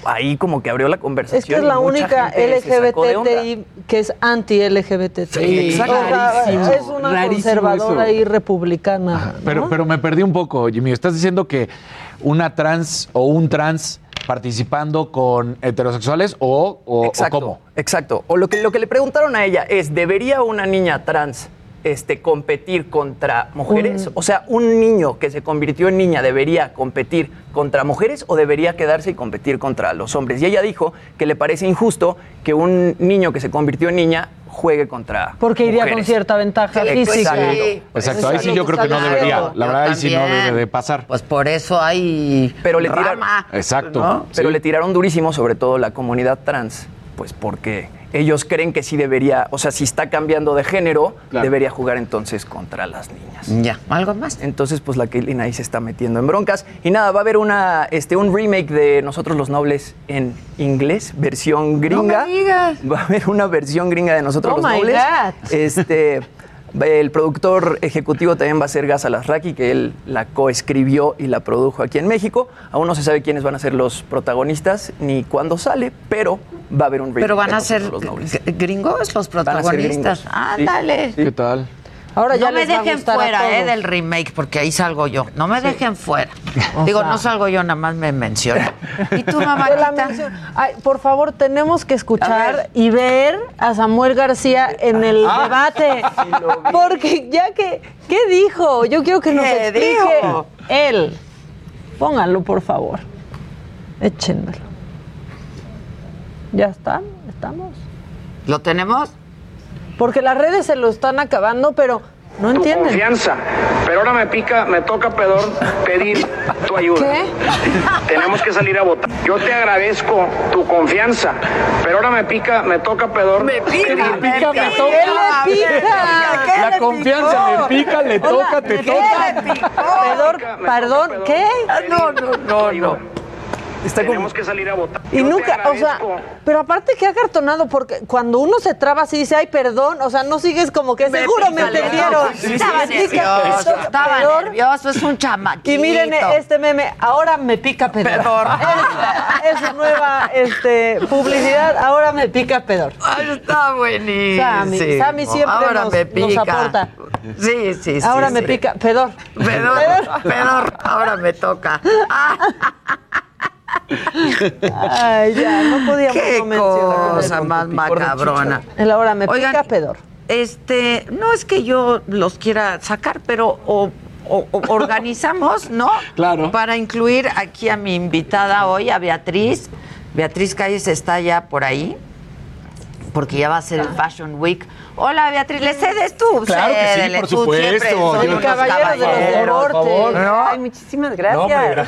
S19: ahí como que abrió la conversación.
S11: Es que es la única. LGBTI que es anti-LGBTI.
S19: Sí, rarísimo,
S11: es una
S20: rarísimo
S11: conservadora
S20: eso.
S11: y republicana.
S20: Pero, pero me perdí un poco, Jimmy. ¿Estás diciendo que una trans o un trans participando con heterosexuales o, o- o
S19: Exacto,
S20: cómo?
S19: Exacto. O lo que, lo que le preguntaron a ella es, ¿debería una niña trans este, competir contra mujeres?
S11: Un-
S19: O sea, ¿un niño que se convirtió en niña debería competir contra mujeres o debería quedarse y competir contra los hombres? Y ella dijo que le parece injusto que un niño que se convirtió en niña juegue contra
S11: Porque iría con cierta ventaja
S19: Sí,
S11: física.
S19: exacto.
S20: Exacto, ahí sí yo creo que no debería. La verdad, ahí sí no debe de pasar.
S3: Pues por eso hay
S19: Pero le tiraron.
S20: Exacto.
S19: ¿no? Pero
S20: sí.
S19: le tiraron durísimo, sobre todo la comunidad trans, pues porque ellos creen que sí debería, o sea, si está cambiando de género,
S20: Claro.
S19: debería jugar entonces contra las niñas.
S3: Ya, algo más.
S19: Entonces, pues la Caitlyn ahí se está metiendo en broncas. Y nada, va a haber una, este, un remake de Nosotros los Nobles en inglés, versión gringa.
S3: No me digas.
S19: Va a haber una versión gringa de Nosotros
S11: Oh
S19: los
S11: my
S19: Nobles.
S11: God.
S19: Este, el productor ejecutivo también va a ser Gas Alasraqui, que él la coescribió y la produjo aquí en México. Aún no se sabe quiénes van a ser los protagonistas ni cuándo sale, pero va a haber un remake.
S3: Pero van a ser
S19: los
S3: gringos los protagonistas. Ándale.
S20: ¿Qué tal?
S11: Ahora ya
S3: no me dejen fuera eh, del remake, porque ahí salgo yo. No me dejen fuera.
S11: O
S3: Digo,
S11: sea-
S3: no salgo yo, nada más me menciono. ¿Y tú, mamá?
S11: por favor, tenemos que escuchar
S3: ver.
S11: y ver a Samuel García en el
S20: Ah.
S11: debate. Porque ya que, ¿qué dijo? Yo quiero que nos
S3: ¿Qué
S11: explique
S3: dijo?
S11: él. Pónganlo, por favor. Échenmelo. ¿Ya están? ¿Estamos?
S3: ¿Lo tenemos?
S11: Porque las redes se lo están acabando, pero no entienden.
S22: confianza. Pero ahora me pica, me toca pedor, pedir tu ayuda.
S11: ¿Qué?
S22: Tenemos que salir a votar. Yo te agradezco tu confianza. Pero ahora me pica, me toca pedor. Me
S20: pica, me pica, me toca.
S11: ¿Qué le pica?
S20: La confianza le pica, le toca, te
S11: ¿Qué
S20: toca.
S11: le picó? Perdón, perdón, ¿qué?
S3: No, no, no, no.
S22: Tenemos que salir a votar.
S11: Y nunca, o sea, pero aparte que acartonado, porque cuando uno se traba así dice, ay, perdón, o sea, no sigues como que seguro me entendieron.
S3: Estaba
S11: Me pica,
S3: nervioso,
S11: me toca
S3: estaba
S11: pedor.
S3: nervioso, es un chamaquito.
S11: Y miren este meme, ahora me pica pedor.
S3: Pedor.
S11: Es, es su nueva este, publicidad, ahora me pica pedor.
S3: Ay, está buenísimo.
S11: Sammy, Sammy siempre
S3: Ahora
S11: nos,
S3: me
S11: nos
S3: pica.
S11: aporta.
S3: Sí, sí, sí.
S11: Ahora me
S3: sí.
S11: pica pedor.
S3: Pedor, pedor, ahora me toca.
S11: Ay, ya, no podíamos
S3: Qué
S11: no mencionar.
S3: cosa más macabrona.
S11: El ahora me
S3: Oigan,
S11: pica pedor.
S3: Este, no es que yo los quiera sacar, pero o, o- o organizamos, ¿no?
S20: Claro.
S3: Para incluir aquí a mi invitada hoy, a Beatriz. Beatriz Calles está ya por ahí, porque ya va a ser el Fashion Week. Hola, Beatriz, ¿le cedes tú?
S20: Claro que sí, por supuesto.
S3: unos
S11: caballero de los.
S3: ¿no?
S23: Ay, muchísimas gracias.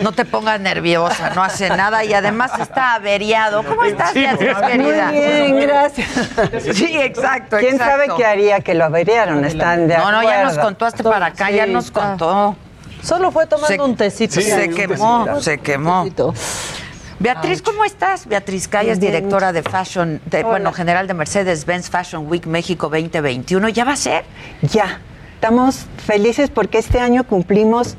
S3: No te pongas nerviosa, no hace nada y además está averiado. ¿Cómo estás,
S20: Sí,
S3: Beatriz,
S20: muy
S3: querida?
S23: Muy bien, gracias.
S3: Sí, exacto,
S23: ¿Quién
S3: exacto.
S23: sabe qué haría que lo averiaron? Están de
S3: No, no, ya nos
S23: acuerdo.
S3: contaste para acá, ya nos contó.
S11: Solo fue tomando
S3: Se-
S11: un tecito.
S20: Sí,
S3: se
S20: un
S3: quemó, se quemó. Beatriz, ¿cómo estás? Beatriz Calles, directora de Fashion, de- bueno, general de Mercedes-Benz Fashion Week México 2021. ¿Ya va a ser?
S23: Ya, estamos felices porque este año cumplimos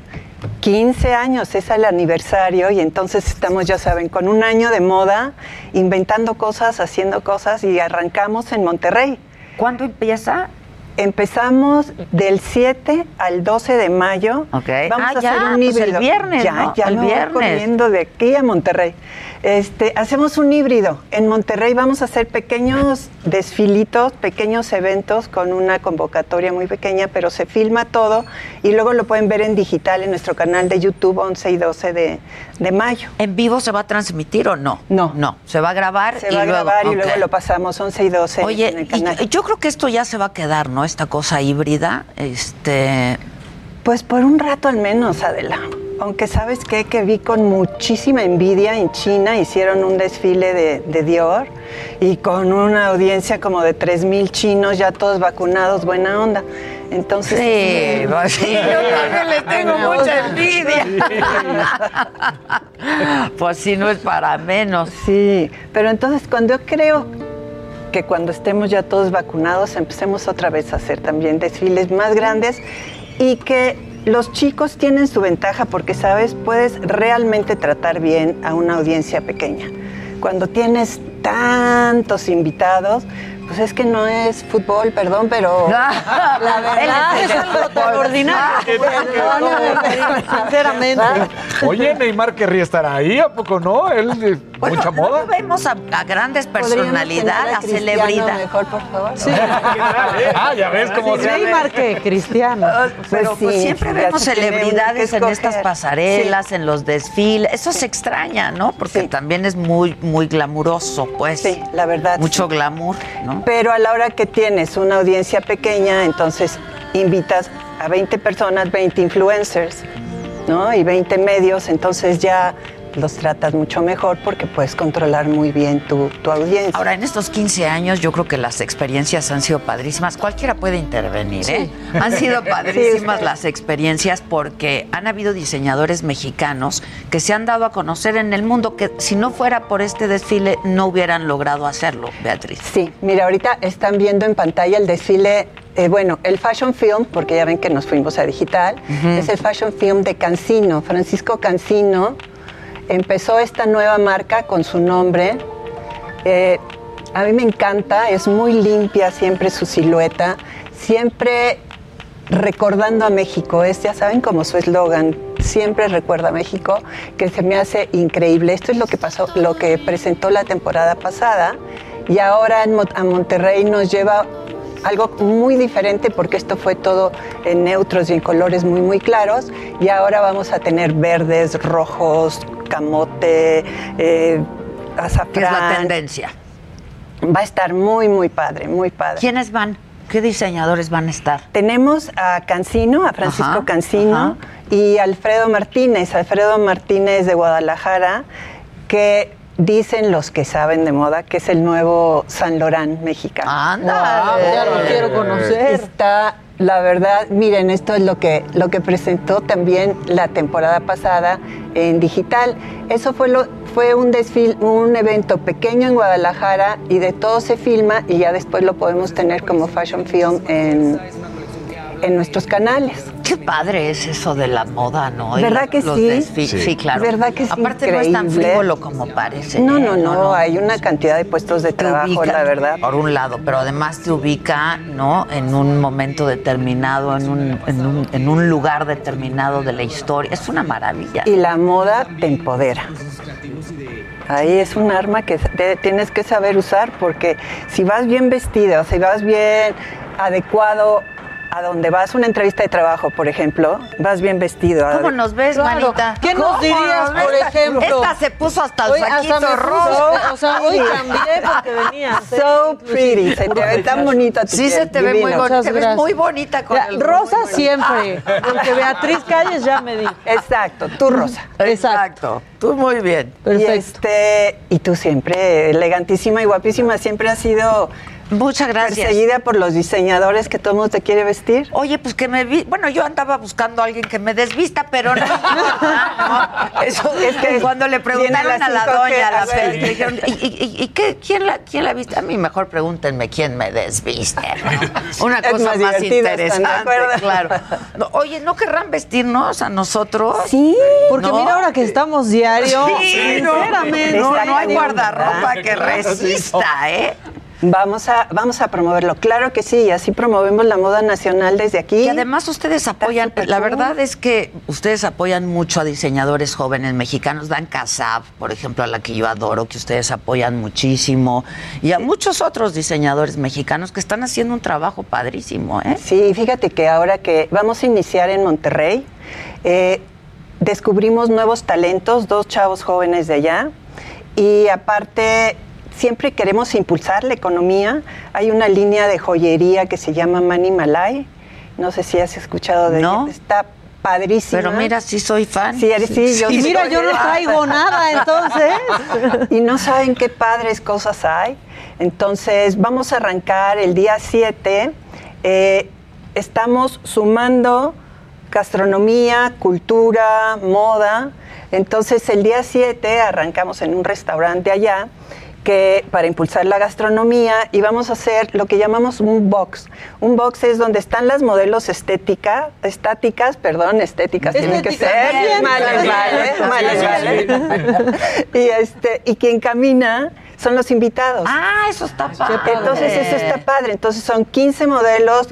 S23: 15 años, es el aniversario y entonces estamos, ya saben, con un año de moda, inventando cosas, haciendo cosas y arrancamos en Monterrey.
S3: ¿Cuándo empieza?
S23: Empezamos del 7 al 12 de mayo.
S3: Ok.
S23: Vamos
S3: Ah,
S23: a
S3: ya,
S23: hacer un
S3: pues el viernes,
S23: Ya,
S3: ¿no?
S23: ya
S3: El
S23: me voy
S3: viernes.
S23: corriendo de aquí a Monterrey. Este, hacemos un híbrido. En Monterrey vamos a hacer pequeños desfilitos, pequeños eventos con una convocatoria muy pequeña, pero se filma todo y luego lo pueden ver en digital en nuestro canal de YouTube 11 y 12 de, de mayo.
S3: ¿En vivo se va a transmitir o no?
S23: No.
S3: No, se va a grabar
S23: Se
S3: y
S23: va a
S3: luego-
S23: grabar y luego lo pasamos 11 y 12 en
S3: Oye,
S23: el canal.
S3: y- yo creo que esto ya se va a quedar, ¿no? Esta cosa híbrida, este...
S23: Pues por un rato al menos, Adela. Aunque sabes qué? que vi con muchísima envidia en China, hicieron un desfile de, de Dior y con una audiencia como de 3.000 chinos, ya todos vacunados, buena onda. Entonces...
S3: Sí, pues sí, yo también les tengo mucha envidia. pues si no es para menos.
S23: Sí, pero entonces cuando yo creo que cuando estemos ya todos vacunados empecemos otra vez a hacer también desfiles más grandes y que los chicos tienen su ventaja porque, sabes, puedes realmente tratar bien a una audiencia pequeña. Cuando tienes tantos invitados, pues es que no es fútbol, perdón, pero la verdad
S11: es algo tan ordinario. Perdóname, sinceramente.
S20: Oye, Neymar querría estar ahí, ¿a poco no? Él de mucha moda.
S3: No vemos a, a grandes personalidades, a
S23: Cristiano
S3: celebridades.
S23: Mejor, por favor.
S11: Sí.
S20: Ah, ya ves cómo se
S11: Neymar que Cristiano.
S3: Pero
S23: Pues
S3: pues
S23: sí,
S3: siempre vemos celebridades en estas pasarelas, en los desfiles. Eso se extraña, ¿no? Porque
S23: Sí.
S3: también es muy, muy glamuroso, pues.
S23: Sí, la verdad.
S3: Mucho
S23: sí.
S3: glamour, ¿no?
S23: Pero a la hora que tienes una audiencia pequeña, entonces invitas a 20 personas, 20 influencers, ¿no? Y 20 medios, entonces ya los tratas mucho mejor porque puedes controlar muy bien tu, tu audiencia.
S3: Ahora, en estos 15 años, yo creo que las experiencias han sido padrísimas. Cualquiera puede intervenir, ¿eh? Han sido padrísimas
S23: Sí,
S3: las experiencias porque han habido diseñadores mexicanos que se han dado a conocer en el mundo que si no fuera por este desfile no hubieran logrado hacerlo, Beatriz.
S23: Sí, mira, ahorita están viendo en pantalla el desfile, eh, bueno, el Fashion Film, porque ya ven que nos fuimos a digital, es el Fashion Film de Cancino. Francisco Cancino empezó esta nueva marca con su nombre. Eh, a mí me encanta, es muy limpia siempre su silueta, siempre recordando a México, es, ya saben como su eslogan, siempre recuerda a México, que se me hace increíble. Esto es lo que pasó, lo que presentó la temporada pasada y ahora en a Monterrey nos lleva algo muy diferente porque esto fue todo en neutros y en colores muy muy claros y ahora vamos a tener verdes, rojos, camote, eh, azafrán.
S3: Que es la tendencia.
S23: Va a estar muy, muy padre, muy padre.
S3: ¿Quiénes van? ¿Qué diseñadores van a estar?
S23: Tenemos a Cancino, a Francisco
S3: Ajá,
S23: Cancino
S3: ajá.
S23: y Alfredo Martínez, Alfredo Martínez de Guadalajara, que dicen los que saben de moda que es el nuevo San Lorán mexicano.
S3: ¡Ándale!
S11: Wow, ya lo quiero conocer.
S23: Está, la verdad, miren, esto es lo que, lo que presentó también la temporada pasada en digital. Eso fue lo, fue un desfile, un evento pequeño en Guadalajara y de todo se filma y ya después lo podemos tener como fashion film en, en nuestros canales.
S3: Qué padre es eso de la moda, ¿no?
S23: ¿Verdad que
S3: los
S23: sí? Sí.
S3: Sí. claro.
S23: ¿Verdad que sí?
S3: Aparte no es tan
S23: Increíble.
S3: frívolo como parece.
S23: No,
S3: ¿eh?
S23: no, no, hay una cantidad de puestos de
S3: Te
S23: trabajo,
S3: ubica,
S23: la verdad.
S3: Por un lado, pero además te ubica, ¿no? En un momento determinado, en un, en un, en un lugar determinado de la historia. Es una maravilla.
S23: Y la moda te empodera. Ahí es un arma que te- tienes que saber usar porque si vas bien vestido, si vas bien adecuado a donde vas a una entrevista de trabajo, por ejemplo, vas bien vestido.
S3: ¿Cómo nos ves,
S11: Claro.
S3: manita?
S11: ¿Qué nos
S3: ¿Cómo
S11: dirías, por ejemplo?
S3: Esta se puso hasta el
S11: Hoy
S3: saquito rosa.
S11: o sea, hoy cambié porque venía.
S23: So pretty, se te ve tan bonita tu
S3: Sí
S23: piel,
S3: se te ve muy bonita. Te ves muy bonita con
S11: Ya,
S3: el
S11: rosa siempre, porque Beatriz Calles ya me dijo.
S23: Exacto, tú rosa.
S3: Exacto. Tú muy bien.
S23: Y, este, y tú siempre, elegantísima y guapísima, siempre has sido
S3: Muchas gracias.
S23: perseguida por los diseñadores que todo el mundo te quiere vestir.
S3: Oye, pues que me vi. Bueno, yo andaba buscando a alguien que me desvista, pero no. Eso es que cuando le preguntaron a la
S23: 5G,
S3: doña, a la
S23: ver.
S3: Feli, le dijeron, ¿y, y- y- y qué, quién, la, quién la viste? A mí mejor pregúntenme quién me desviste. ¿no? Una
S23: Es
S3: cosa
S23: más
S3: más,
S23: divertido, ¿están de
S3: interesante,
S23: acuerdo?
S3: claro. No, oye, ¿no querrán vestirnos a nosotros?
S23: Sí,
S11: Porque
S3: ¿No?
S11: mira ahora que estamos diario,
S3: Sí, no,
S11: sinceramente.
S3: no,
S23: Está
S3: no hay guardarropa
S23: ¿verdad?
S3: que resista, ¿eh?
S23: Vamos a, vamos a promoverlo. Claro que sí, así promovemos la moda nacional desde aquí.
S3: Y además ustedes apoyan, la verdad es que ustedes apoyan mucho a diseñadores jóvenes mexicanos, Dan Casab, por ejemplo, a la que yo adoro, que ustedes apoyan muchísimo, y a muchos otros diseñadores mexicanos que están haciendo un trabajo padrísimo, ¿eh?
S23: Sí, fíjate que ahora que vamos a iniciar en Monterrey, eh, descubrimos nuevos talentos, dos chavos jóvenes de allá, y aparte siempre queremos impulsar la economía. Hay una línea de joyería que se llama Mani Malay, no sé si has escuchado de
S3: No.
S23: ella, está padrísima.
S3: Pero mira, sí soy fan.
S23: Sí, eres- sí, yo
S11: Y mira, yo no traigo nada, entonces.
S23: y no saben qué padres cosas hay. Entonces, vamos a arrancar el día 7. Eh, estamos sumando gastronomía, cultura, moda. Entonces, el día 7 arrancamos en un restaurante allá que para impulsar la gastronomía y vamos a hacer lo que llamamos un box. Un box es donde están las modelos estética, estáticas, perdón, estéticas tienen que ser.
S11: bien,
S23: Vale,
S11: bien.
S23: vale, vale,
S11: Sí, sí,
S23: vale. y este y quien camina son los invitados.
S3: Ah, eso está padre.
S23: Entonces eso está padre. Entonces son 15 modelos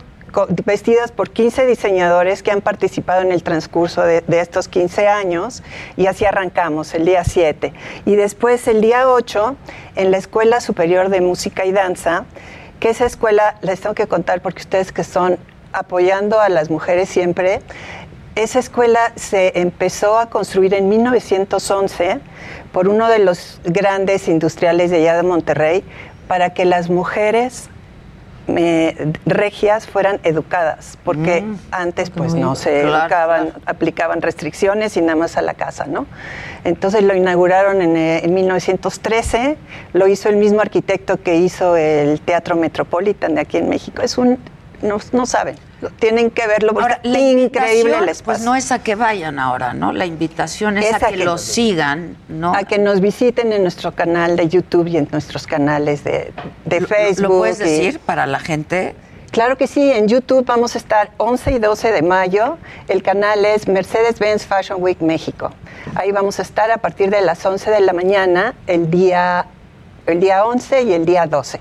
S23: vestidas por 15 diseñadores que han participado en el transcurso de, estos 15 años y así arrancamos el día 7. Y después el día 8 en la Escuela Superior de Música y Danza, que esa escuela les tengo que contar porque ustedes que son apoyando a las mujeres siempre, esa escuela se empezó a construir en 1911 por uno de los grandes industriales de allá de Monterrey para que las mujeres eh, regias fueran educadas, porque antes pues no se
S3: Claro,
S23: educaban, aplicaban restricciones y nada más a la casa, ¿no? Entonces lo inauguraron en, eh, en 1913, lo hizo el mismo arquitecto que hizo el Teatro Metropolitan de aquí en México. Es un, no, no saben, tienen que verlo, porque
S3: Ahora, la
S23: increíble el espacio.
S3: pues no es a que vayan ahora, ¿no? La invitación es,
S23: Es
S3: a
S23: a
S3: que,
S23: que
S3: lo
S23: nos-
S3: sigan, ¿no?
S23: A que nos visiten en nuestro canal de YouTube y en nuestros canales de, de
S3: ¿Lo-
S23: Facebook.
S3: ¿Lo puedes
S23: y-
S3: decir para la gente?
S23: Claro que sí, en YouTube vamos a estar 11 y 12 de mayo. El canal es Mercedes-Benz Fashion Week México. Ahí vamos a estar a partir de las 11 de la mañana el día, el día 11 y el día 12.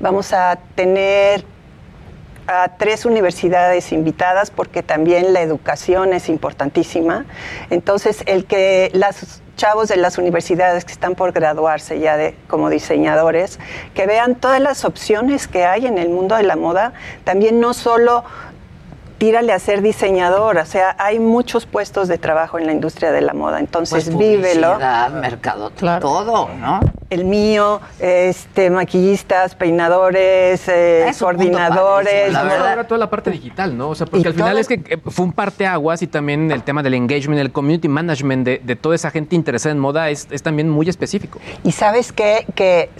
S23: Vamos a tener a tres universidades invitadas porque también la educación es importantísima. Entonces, el que las chavos de las universidades que están por graduarse ya de como diseñadores, que vean todas las opciones que hay en el mundo de la moda, también no solo tírale a ser diseñador, o sea, hay muchos puestos de trabajo en la industria de la moda, entonces
S3: Pues
S23: vívelo.
S3: mercado, todo, ¿no?
S23: el mío, este, maquillistas, peinadores, eh, coordinadores.
S21: la verdad. Ahora toda la parte digital, ¿no? O sea, porque
S23: Y
S21: al final
S23: todo-
S21: es que eh, fue un parteaguas y también el tema del engagement, el community management de, de toda esa gente interesada en moda es, es también muy específico.
S23: Y sabes qué? Que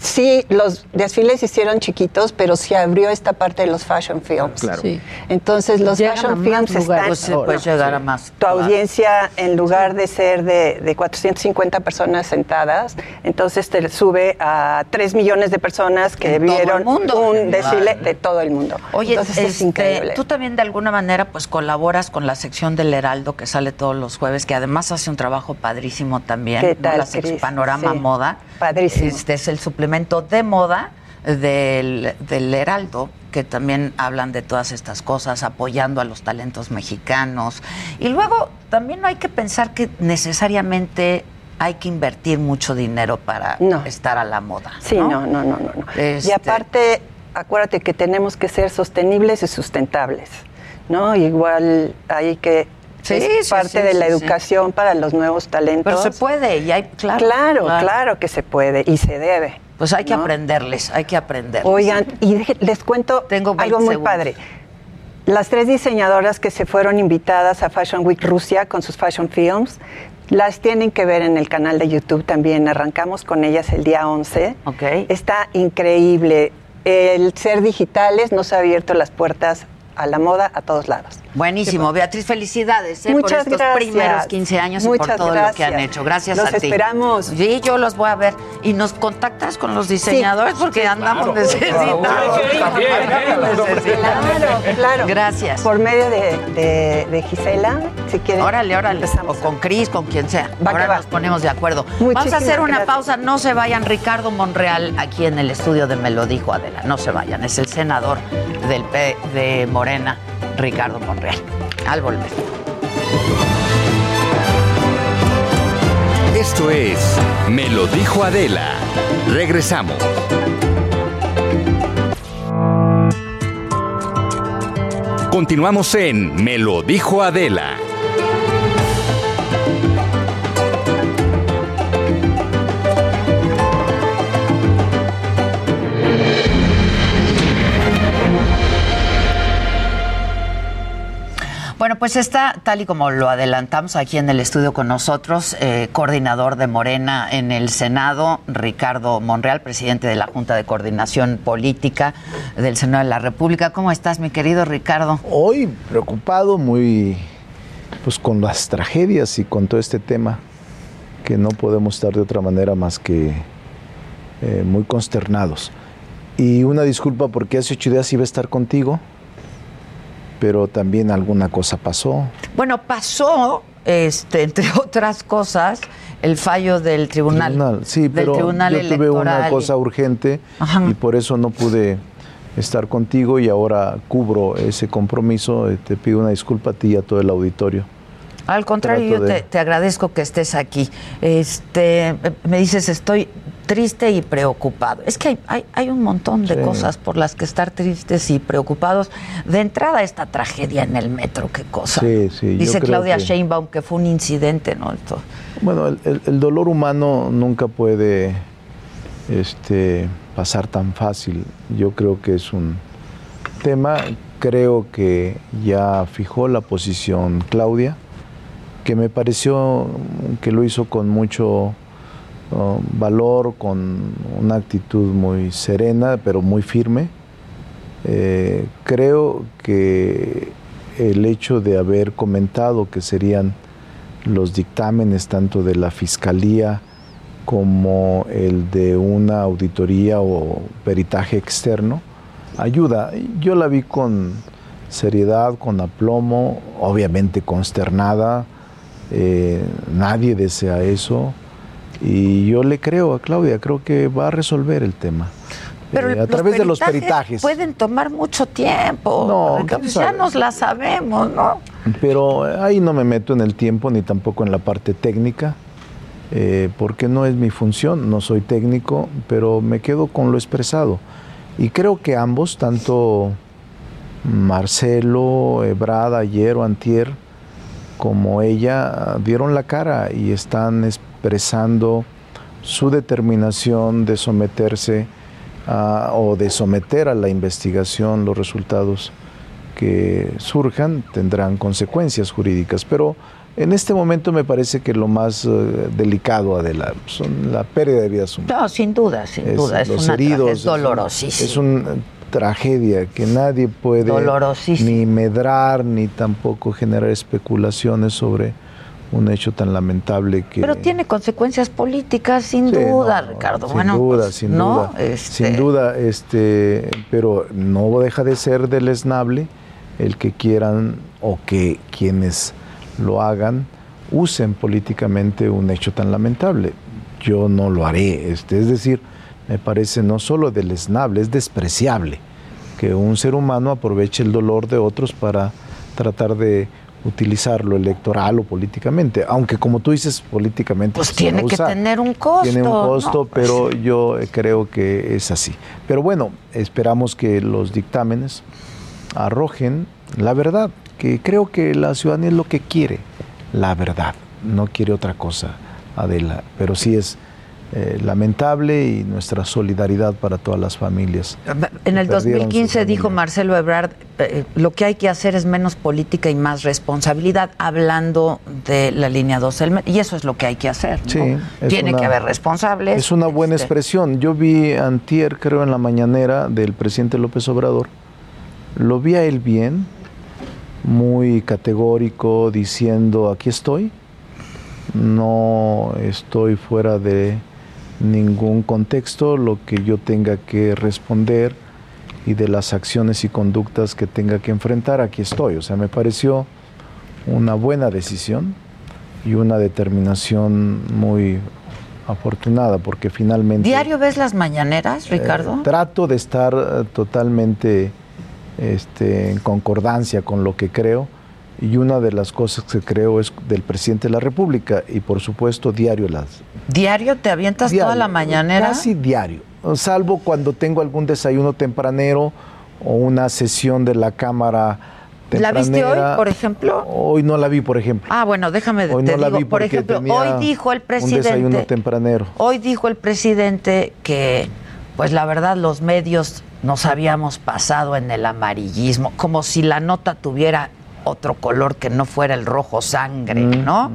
S23: sí, los desfiles se hicieron chiquitos, pero se abrió esta parte de los fashion films.
S21: Claro. Sí.
S23: Entonces los
S3: Llegan
S23: fashion films están...
S3: Pues sí, puedes llegar a más,
S23: Tu
S3: claro.
S23: audiencia, en lugar de ser de, de 450 personas sentadas, entonces te sube a 3 millones de personas que
S3: En
S23: vieron
S3: mundo.
S23: un desfile de todo el mundo.
S3: Oye,
S23: entonces es
S3: este,
S23: increíble.
S3: tú también de alguna manera pues colaboras con la sección del Heraldo que sale todos los jueves, que además hace un trabajo padrísimo también.
S23: ¿Qué
S3: ¿no?
S23: tal,
S3: La sec-
S23: Cris?
S3: Panorama
S23: Sí.
S3: Moda.
S23: Padrísimo.
S3: Este es el suplemento de moda del, del Heraldo que también hablan de todas estas cosas, apoyando a los talentos mexicanos. Y luego también no hay que pensar que necesariamente hay que invertir mucho dinero para
S23: No.
S3: estar a la moda.
S23: Sí, no, no, no, no. no. Y
S3: Este-
S23: aparte, acuérdate que tenemos que ser sostenibles y sustentables, ¿no? Igual hay que
S3: Sí,
S23: es
S3: sí,
S23: parte
S3: sí,
S23: de la educación para los nuevos talentos.
S3: Pero se puede y hay, claro.
S23: Claro, claro, que se puede y se debe.
S3: Pues hay que
S23: ¿no?
S3: aprenderles, hay que aprender.
S23: Oigan, y les cuento
S3: Tengo 20
S23: algo muy
S3: segundos.
S23: padre. Las tres diseñadoras que se fueron invitadas a Fashion Week Rusia con sus fashion films, las tienen que ver en el canal de YouTube también. Arrancamos con ellas el día 11.
S3: Ok.
S23: Está increíble. El ser digitales nos ha abierto las puertas a la moda a todos lados.
S3: Buenísimo, Beatriz, felicidades ¿eh?
S23: Muchas
S3: por estos
S23: gracias.
S3: primeros 15 años y por todo lo que han hecho. Gracias
S23: Los
S3: a ti.
S23: esperamos.
S3: Sí, yo los voy a ver. Y nos contactas con los diseñadores porque andamos necesitados.
S23: Claro, claro.
S3: Gracias.
S23: Por medio de, de- de Gisela, si quieren.
S3: Órale, órale. O con Cris, con quien sea.
S23: Va
S3: Ahora nos ponemos de acuerdo. Vamos a
S23: Muchísimas
S3: hacer una
S23: gracias.
S3: pausa. No se vayan. Ricardo Monreal, aquí en el estudio de Me lo dijo Adela. No se vayan. Es el senador del P de Morena, Ricardo Monreal. Al volver.
S2: Esto es Me lo dijo Adela. Regresamos. Continuamos en Me lo dijo Adela.
S3: Bueno, pues está, tal y como lo adelantamos aquí en el estudio con nosotros, eh, coordinador de Morena en el Senado, Ricardo Monreal, presidente de la Junta de Coordinación Política del Senado de la República. ¿Cómo estás, mi querido Ricardo?
S24: Hoy preocupado, muy pues con las tragedias y con todo este tema, que no podemos estar de otra manera más que eh, muy consternados. Y una disculpa porque hace ocho días iba a estar contigo, pero también alguna cosa pasó.
S3: Bueno, pasó, este, entre otras cosas, el fallo del tribunal.
S24: Tribunal, Sí,
S3: del
S24: pero
S3: tribunal
S24: yo tuve una cosa urgente y por eso no pude estar contigo y ahora cubro ese compromiso. Eh, Te pido una disculpa a ti y a todo el auditorio.
S3: Al contrario, yo te, te agradezco que estés aquí. Este, me dices, estoy triste y preocupado. Es que hay, hay, hay un montón de
S24: Sí.
S3: cosas por las que estar tristes y preocupados. De entrada, esta tragedia en el metro, qué cosa.
S24: Sí, sí,
S3: Dice Claudia
S24: que-
S3: Sheinbaum que fue un incidente, ¿no? Esto.
S24: Bueno, el, el- el dolor humano nunca puede este, pasar tan fácil. Yo creo que es un tema, creo que ya fijó la posición Claudia, que me pareció que lo hizo con mucho uh, valor, con una actitud muy serena, pero muy firme. Eh, creo que el hecho de haber comentado que serían los dictámenes tanto de la Fiscalía como el de una auditoría o peritaje externo ayuda. Yo la vi con seriedad, con aplomo, obviamente consternada, eh, nadie desea eso y yo le creo a Claudia, creo que va a resolver el tema.
S3: Pero
S24: Eh, a través de los peritajes.
S3: Pueden tomar mucho tiempo.
S24: No,
S3: Ricardo,
S24: ¿quién
S3: ya nos la sabemos, ¿no?
S24: Pero ahí no me meto en el tiempo ni tampoco en la parte técnica, eh, porque no es mi función, no soy técnico, pero me quedo con lo expresado. Y creo que ambos, tanto Marcelo, Ebrard, ayer o antier, como ella, dieron la cara y están expresando su determinación de someterse a- o de someter a la investigación los resultados que surjan tendrán consecuencias jurídicas, pero en este momento me parece que lo más eh, delicado, Adela, son la pérdida de vidas humanas.
S3: No, sin duda, sin duda. Es
S24: los
S3: una
S24: heridos,
S3: es dolorosísimo.
S24: Es una tragedia que nadie puede ni medrar ni tampoco generar especulaciones sobre un hecho tan lamentable que
S3: Pero tiene consecuencias políticas, sin
S24: Sí,
S3: duda,
S24: no,
S3: Ricardo.
S24: Sin
S3: bueno,
S24: duda,
S3: pues,
S24: sin
S3: ¿no?
S24: duda.
S3: Este,
S24: Sin duda, este, pero no deja de ser deleznable el que quieran o que quienes lo hagan usen políticamente un hecho tan lamentable. Yo no lo haré. Este, es decir, me parece no solo deleznable, es despreciable que un ser humano aproveche el dolor de otros para tratar de utilizarlo electoral o políticamente, aunque como tú dices políticamente
S3: Pues tiene que tener un costo.
S24: Tiene un costo,
S3: ¿no? Pues
S24: pero yo creo que es así. Pero bueno, esperamos que los dictámenes arrojen la verdad, que creo que la ciudadanía es lo que quiere, la verdad, no quiere otra cosa, Adela, pero sí es eh, lamentable y nuestra solidaridad para todas las familias.
S3: En el
S24: que perdieron
S3: 2015
S24: su
S3: dijo Marcelo Ebrard, eh, lo que hay que hacer es menos política y más responsabilidad, hablando de la línea 12 del metro. Y eso es lo que hay que hacer. ¿no?
S24: Sí, es
S3: Tiene
S24: una-
S3: que haber responsables.
S24: Es una buena
S3: este,
S24: expresión. Yo vi antier, creo, en la mañanera del presidente López Obrador, lo vi a él bien, muy categórico, diciendo, aquí estoy, no estoy fuera de ningún contexto, lo que yo tenga que responder y de las acciones y conductas que tenga que enfrentar, aquí estoy. O sea, me pareció una buena decisión y una determinación muy afortunada, porque finalmente...
S3: ¿Diario ves las mañaneras, Ricardo?
S24: Eh, trato de estar eh, totalmente este, en concordancia con lo que creo y una de las cosas que creo es del presidente de la República y por supuesto diario las...
S3: ¿Diario te avientas toda la mañanera?
S24: Casi diario, salvo cuando tengo algún desayuno tempranero o una sesión de la Cámara
S3: ¿La viste hoy, por ejemplo?
S24: Hoy no la vi, por ejemplo.
S3: Ah, bueno, déjame
S24: Hoy
S3: te
S24: no la
S3: digo,
S24: vi
S3: por ejemplo, hoy dijo el
S24: Un desayuno
S3: presidente,
S24: tempranero.
S3: hoy dijo el presidente que, pues la verdad, los medios nos habíamos pasado en el amarillismo, como si la nota tuviera otro color que no fuera el rojo sangre,
S24: Mm,
S3: ¿no?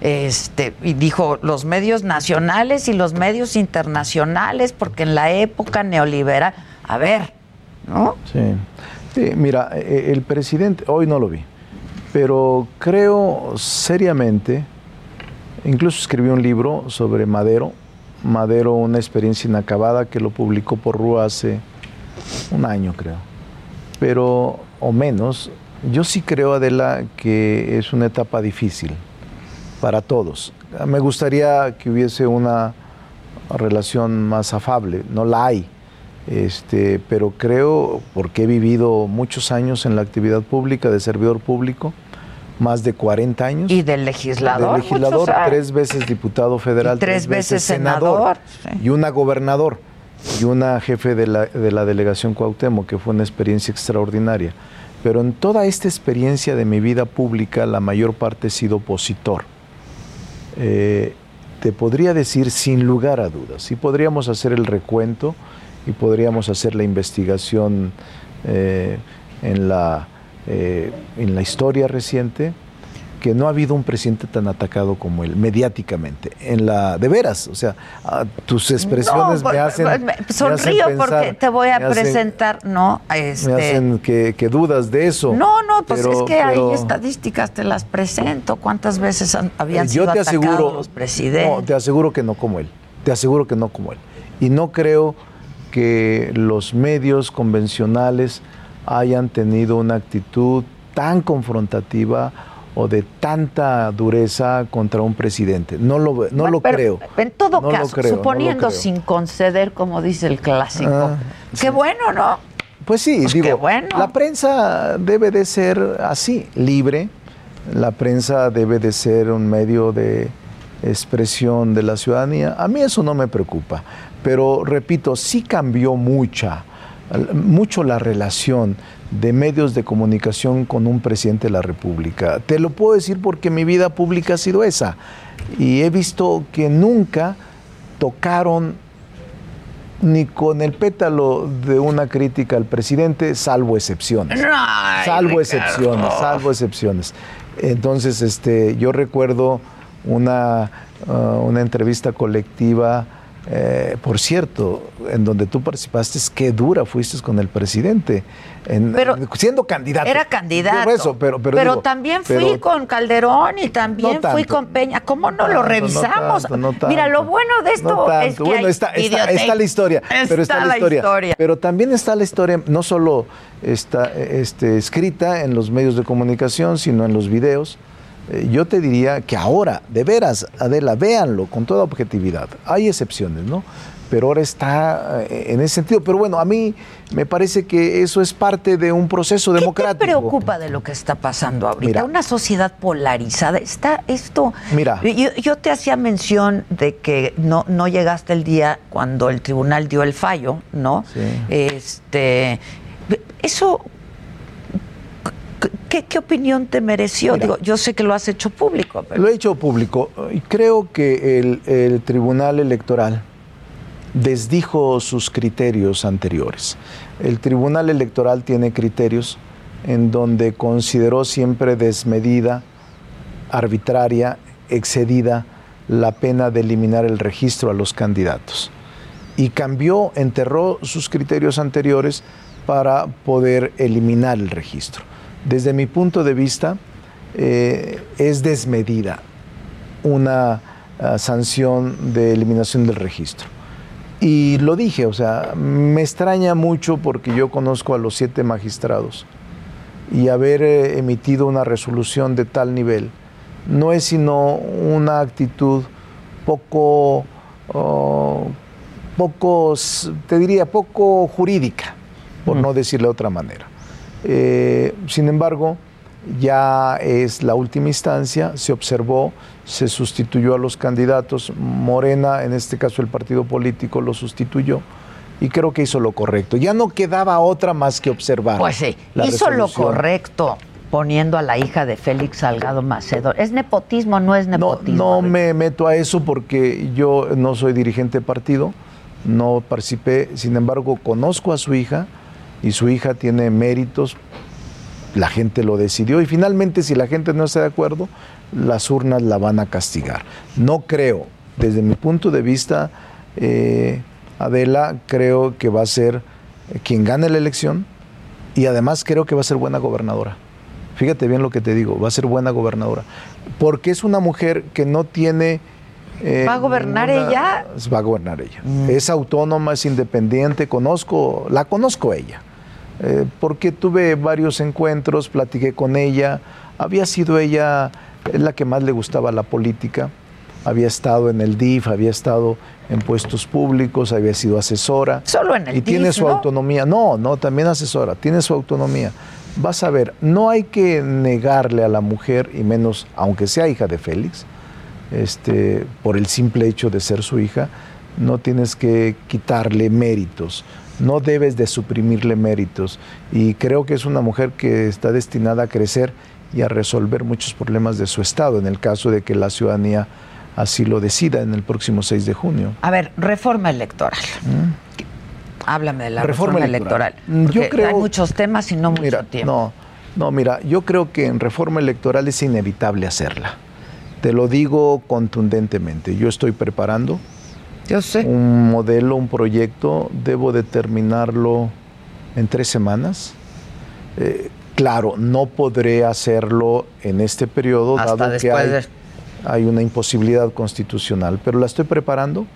S3: Este, y dijo los medios nacionales y los medios internacionales, porque en la época neoliberal, a ver, ¿no?
S24: Sí. Sí, mira, eh, el presidente, hoy no lo vi, pero creo seriamente, incluso escribí un libro sobre Madero, Madero, una experiencia inacabada que lo publicó por Rúa hace un año, creo, pero, o menos, yo sí creo, Adela, que es una etapa difícil para todos. Me gustaría que hubiese una relación más afable, no la hay. Este, pero creo, porque he vivido muchos años en la actividad pública, de servidor público, más de 40 años.
S3: Y del legislador.
S24: De legislador,
S3: muchos años.
S24: tres veces diputado federal,
S3: tres veces senador, sí.
S24: y una gobernador, y una jefe de la, de la delegación Cuauhtémoc, que fue una experiencia extraordinaria. Pero en toda esta experiencia de mi vida pública, la mayor parte he sido opositor. Eh, te podría decir sin lugar a dudas, y podríamos hacer el recuento y podríamos hacer la investigación eh, en, la, eh, en la historia reciente, que no ha habido un presidente tan atacado como él, mediáticamente, en la, de veras, o sea, ah, tus expresiones
S3: No,
S24: me hacen...
S3: me-
S24: me hacen
S3: sonrío
S24: pensar,
S3: porque te voy a
S24: me hacen-
S3: presentar, ¿no? Este,
S24: Me hacen que, que dudas de eso.
S3: No, no, pues
S24: Pero-
S3: es que
S24: pero-
S3: hay estadísticas, te las presento. ¿Cuántas veces han- habían
S24: Eh,
S3: sido
S24: Yo te
S3: atacados los presidentes?
S24: no, te aseguro que no como él. Te aseguro que no como él. Y no creo que los medios convencionales hayan tenido una actitud tan confrontativa o de tanta dureza contra un presidente. No lo, no lo
S3: Pero,
S24: creo.
S3: En todo
S24: No
S3: caso,
S24: creo,
S3: suponiendo sin conceder, como dice el clásico.
S24: Ah,
S3: Qué bueno, ¿no?
S24: Pues sí,
S3: Pues
S24: digo,
S3: bueno.
S24: la prensa debe de ser así, libre. La prensa debe de ser un medio de expresión de la ciudadanía. A mí eso no me preocupa, pero repito, sí cambió mucha, mucho la relación de medios de comunicación con un presidente de la República. Te lo puedo decir porque mi vida pública ha sido esa y he visto que nunca tocaron ni con el pétalo de una crítica al presidente, salvo excepciones.
S3: Ay,
S24: salvo
S3: Ricardo.
S24: excepciones, salvo excepciones. Entonces, este, yo recuerdo una, ah, una entrevista colectiva, eh, por cierto, en donde tú participaste, qué dura fuiste con el presidente, en-
S3: Pero
S24: siendo candidato.
S3: Era candidato.
S24: Eso, pero, pero, digo,
S3: también fui
S24: pero-
S3: con Calderón y también
S24: No
S3: fui con Peña. ¿Cómo no lo
S24: no
S3: revisamos?
S24: tanto,
S3: Mira, lo bueno de esto es que
S24: bueno,
S3: hay
S24: está, está, está la historia, pero está, la historia. Pero también está la historia, no solo está este, escrita en los medios de comunicación, sino en los videos. Eh, Yo te diría que ahora, de veras, Adela, véanlo con toda objetividad. Hay excepciones, ¿no? Pero ahora está eh, en ese sentido. Pero bueno, a mí me parece que eso es parte de un proceso democrático.
S3: ¿Qué te preocupa de lo que está pasando ahorita?
S24: Mira.
S3: Una sociedad polarizada. Está esto.
S24: Mira.
S3: Yo, yo te hacía mención de que no, no llegaste el día cuando el tribunal dio el fallo, ¿no? Este. Eso. ¿Qué, qué opinión te mereció? Digo, yo sé que lo has hecho público, pero.
S24: Lo he hecho público y creo que el, el Tribunal Electoral desdijo sus criterios anteriores. El Tribunal Electoral tiene criterios en donde consideró siempre desmedida, arbitraria, excedida la pena de eliminar el registro a los candidatos. Y cambió, enterró sus criterios anteriores para poder eliminar el registro. Desde mi punto de vista, eh, es desmedida una ah, sanción de eliminación del registro. Y lo dije, o sea, me extraña mucho porque yo conozco a los siete magistrados y haber eh, emitido una resolución de tal nivel no es sino una actitud poco, oh, poco, te diría, poco jurídica, por no decirle de otra manera. Eh, sin embargo, ya es la última instancia, se observó, se sustituyó a los candidatos, Morena, en este caso el partido político, lo sustituyó y creo que hizo lo correcto. Ya no quedaba otra más que observar.
S3: Pues sí,
S24: la
S3: hizo lo correcto poniendo a la hija de Félix Salgado Macedo. ¿Es nepotismo o no es nepotismo?
S24: No me meto a eso porque yo no soy dirigente de partido, no participé, sin embargo conozco a su hija y su hija tiene méritos, la gente lo decidió y finalmente si la gente no está de acuerdo, las urnas la van a castigar. No creo, desde mi punto de vista, eh, Adela, creo que va a ser quien gane la elección y además creo que va a ser buena gobernadora. Fíjate bien lo que te digo, va a ser buena gobernadora. Porque es una mujer que no tiene... eh,
S3: ¿Va a gobernar ella?
S24: Va a gobernar ella. Es autónoma, es independiente, conozco, la conozco ella. Eh, porque tuve varios encuentros, platiqué con ella. Había sido ella eh, la que más le gustaba la política. Había estado en el DIF, había estado en puestos públicos, había sido asesora.
S3: Solo en el
S24: Y tiene
S3: DIF,
S24: su
S3: ¿no?
S24: autonomía. No, no, también asesora, tiene su autonomía. Vas a ver, no hay que negarle a la mujer, y menos aunque sea hija de Félix, este, por el simple hecho de ser su hija, no tienes que quitarle méritos, no debes de suprimirle méritos. Y creo que es una mujer que está destinada a crecer y a resolver muchos problemas de su estado, en el caso de que la ciudadanía así lo decida en el próximo 6 de junio.
S3: A ver, reforma electoral. Háblame de la reforma,
S24: Reforma
S3: electoral.
S24: electoral.
S3: porque
S24: Yo creo-
S3: hay muchos temas y no mucho
S24: Mira,
S3: tiempo.
S24: No, no, mira, yo creo que en reforma electoral es inevitable hacerla. Te lo digo contundentemente. Yo estoy preparando un modelo, un proyecto. Debo de terminarlo en tres semanas. Eh, claro, no podré hacerlo en este periodo,
S3: Hasta
S24: dado que hay,
S3: de-
S24: hay una imposibilidad constitucional, pero la estoy preparando.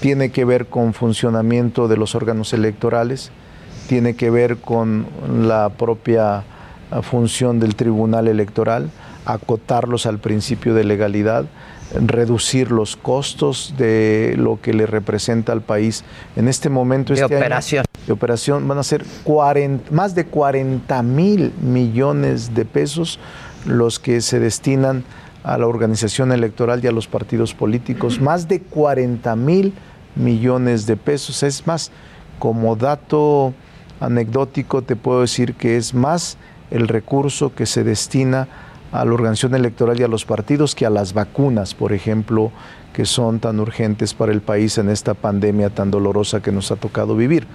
S24: Tiene que ver con funcionamiento de los órganos electorales, tiene que ver con la propia ah, función del Tribunal Electoral, acotarlos al principio de legalidad, reducir los costos de lo que le representa al país. En este momento,
S3: De
S24: este año,
S3: operación.
S24: de operación van a ser 40 más de 40 mil millones de pesos los que se destinan a la organización electoral y a los partidos políticos. Más de 40 mil millones de pesos. Es más, como dato anecdótico te puedo decir que es más el recurso que se destina a la organización electoral y a los partidos que a las vacunas, por ejemplo, que son tan urgentes para el país en esta pandemia tan dolorosa que nos ha tocado vivir.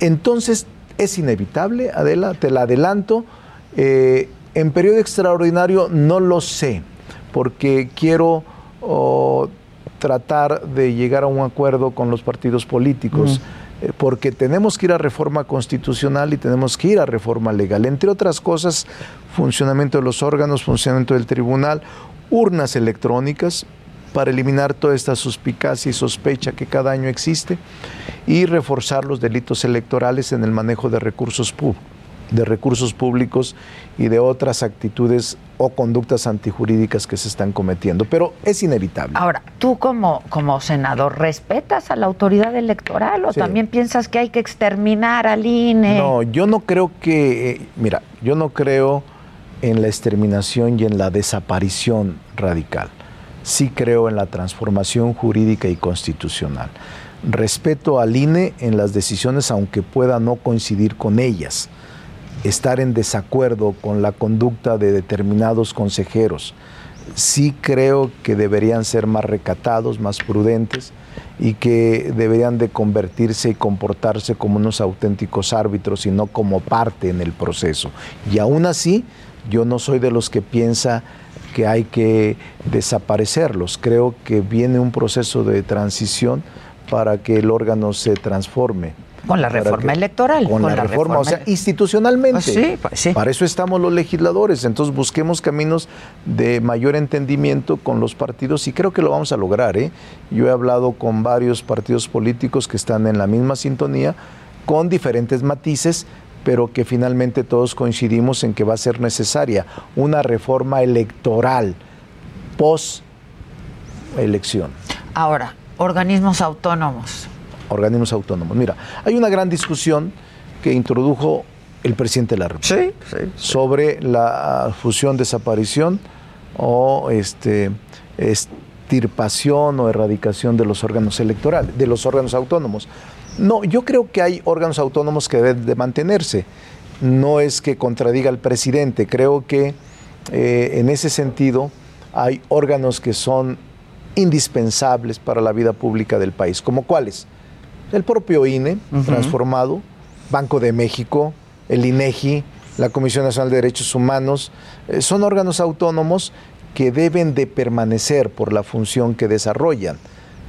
S24: Entonces, es inevitable, Adela, te la adelanto. Eh, en periodo extraordinario no lo sé, porque quiero oh, tratar de llegar a un acuerdo con los partidos políticos. eh, Porque tenemos que ir a reforma constitucional y tenemos que ir a reforma legal. Entre otras cosas, funcionamiento de los órganos, funcionamiento del tribunal, urnas electrónicas para eliminar toda esta suspicacia y sospecha que cada año existe y reforzar los delitos electorales en el manejo de recursos públicos de recursos públicos y de otras actitudes o conductas antijurídicas que se están cometiendo. Pero es inevitable.
S3: Ahora, tú como, como senador, ¿respetas a la autoridad electoral o
S24: Sí.
S3: también piensas que hay que exterminar al INE?
S24: No, yo no creo que, eh, mira, yo no creo en la exterminación y en la desaparición radical. Sí creo en la transformación jurídica y constitucional. Respeto al INE en las decisiones, aunque pueda no coincidir con ellas. Estar en desacuerdo con la conducta de determinados consejeros. Sí creo que deberían ser más recatados, más prudentes y que deberían de convertirse y comportarse como unos auténticos árbitros y no como parte en el proceso. Y aún así, yo no soy de los que piensa que hay que desaparecerlos. Creo que viene un proceso de transición para que el órgano se transforme.
S3: Con la reforma
S24: que-
S3: electoral.
S24: Con, la, reforma, o sea, institucionalmente.
S3: Pues sí, pues sí.
S24: Para eso estamos los legisladores. Entonces busquemos caminos de mayor entendimiento con los partidos y creo que lo vamos a lograr. ¿eh? Yo he hablado con varios partidos políticos que están en la misma sintonía, con diferentes matices, pero que finalmente todos coincidimos en que va a ser necesaria una reforma electoral post elección.
S3: Ahora, organismos autónomos.
S24: Organismos autónomos. Mira, hay una gran discusión que introdujo el presidente de la República sobre la fusión, desaparición o este, extirpación o erradicación de los órganos electorales, de los órganos autónomos. No, yo creo que hay órganos autónomos que deben de mantenerse. No es que contradiga al presidente, creo que eh, en ese sentido hay órganos que son indispensables para la vida pública del país, como cuáles? El propio INE, transformado, Banco de México, el INEGI, la Comisión Nacional de Derechos Humanos, eh, son órganos autónomos que deben de permanecer por la función que desarrollan.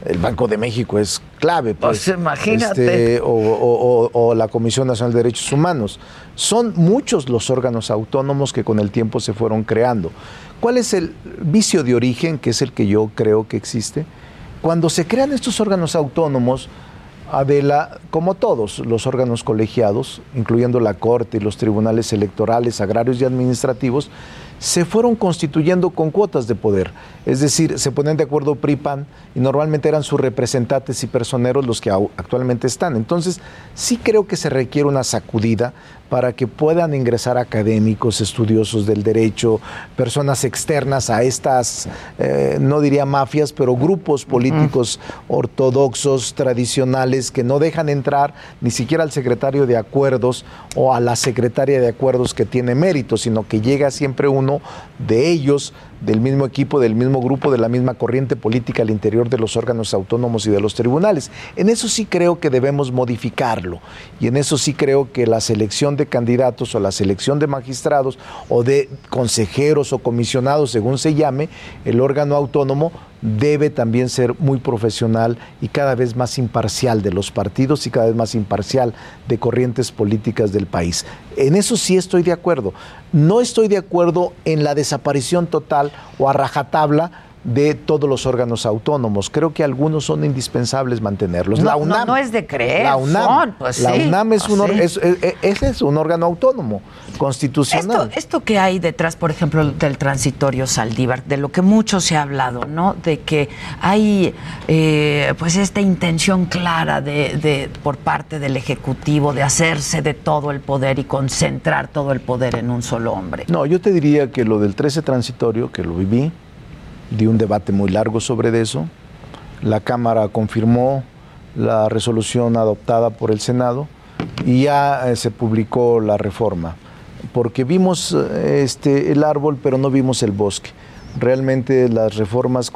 S24: El Banco de México es clave, pues,
S3: Pues imagínate.
S24: este, o, o- o- o la Comisión Nacional de Derechos Humanos. Son muchos los órganos autónomos que con el tiempo se fueron creando. ¿Cuál es el vicio de origen, que es el que yo creo que existe? Cuando se crean estos órganos autónomos, Adela, como todos los órganos colegiados, incluyendo la Corte y los tribunales electorales, agrarios y administrativos, se fueron constituyendo con cuotas de poder. Es decir, se ponen de acuerdo PRIPAN y normalmente eran sus representantes y personeros los que actualmente están. Entonces, sí creo que se requiere una sacudida para que puedan ingresar académicos, estudiosos del derecho, personas externas a estas, eh, no diría mafias, pero grupos políticos ortodoxos, tradicionales, que no dejan entrar ni siquiera al secretario de acuerdos o a la secretaria de acuerdos que tiene mérito, sino que llega siempre uno de ellos, del mismo equipo, del mismo grupo, de la misma corriente política al interior de los órganos autónomos y de los tribunales. En eso sí creo que debemos modificarlo y en eso sí creo que la selección de candidatos o la selección de magistrados o de consejeros o comisionados, según se llame, el órgano autónomo debe también ser muy profesional y cada vez más imparcial de los partidos y cada vez más imparcial de corrientes políticas del país. En eso sí estoy de acuerdo. No estoy de acuerdo en la desaparición total o a rajatabla de todos los órganos autónomos. Creo que algunos son indispensables mantenerlos.
S3: No,
S24: la UNAM,
S3: no es de creer,
S24: La UNAM,
S3: son, pues
S24: la
S3: sí,
S24: UNAM es, un,
S3: pues
S24: or-
S3: sí.
S24: es- es- ese es un órgano autónomo, constitucional.
S3: Esto, esto que hay detrás, por ejemplo, del transitorio Saldívar, de lo que mucho se ha hablado, ¿no? De que hay eh, pues esta intención clara de, de- por parte del Ejecutivo de hacerse de todo el poder y concentrar todo el poder en un solo hombre.
S24: No, yo te diría que lo del 13 transitorio, que lo viví, di un debate muy largo sobre eso. La Cámara confirmó la resolución adoptada por el Senado y ya eh, se publicó la reforma. porque vimos eh, este, el árbol, pero no vimos el bosque. Realmente las reformas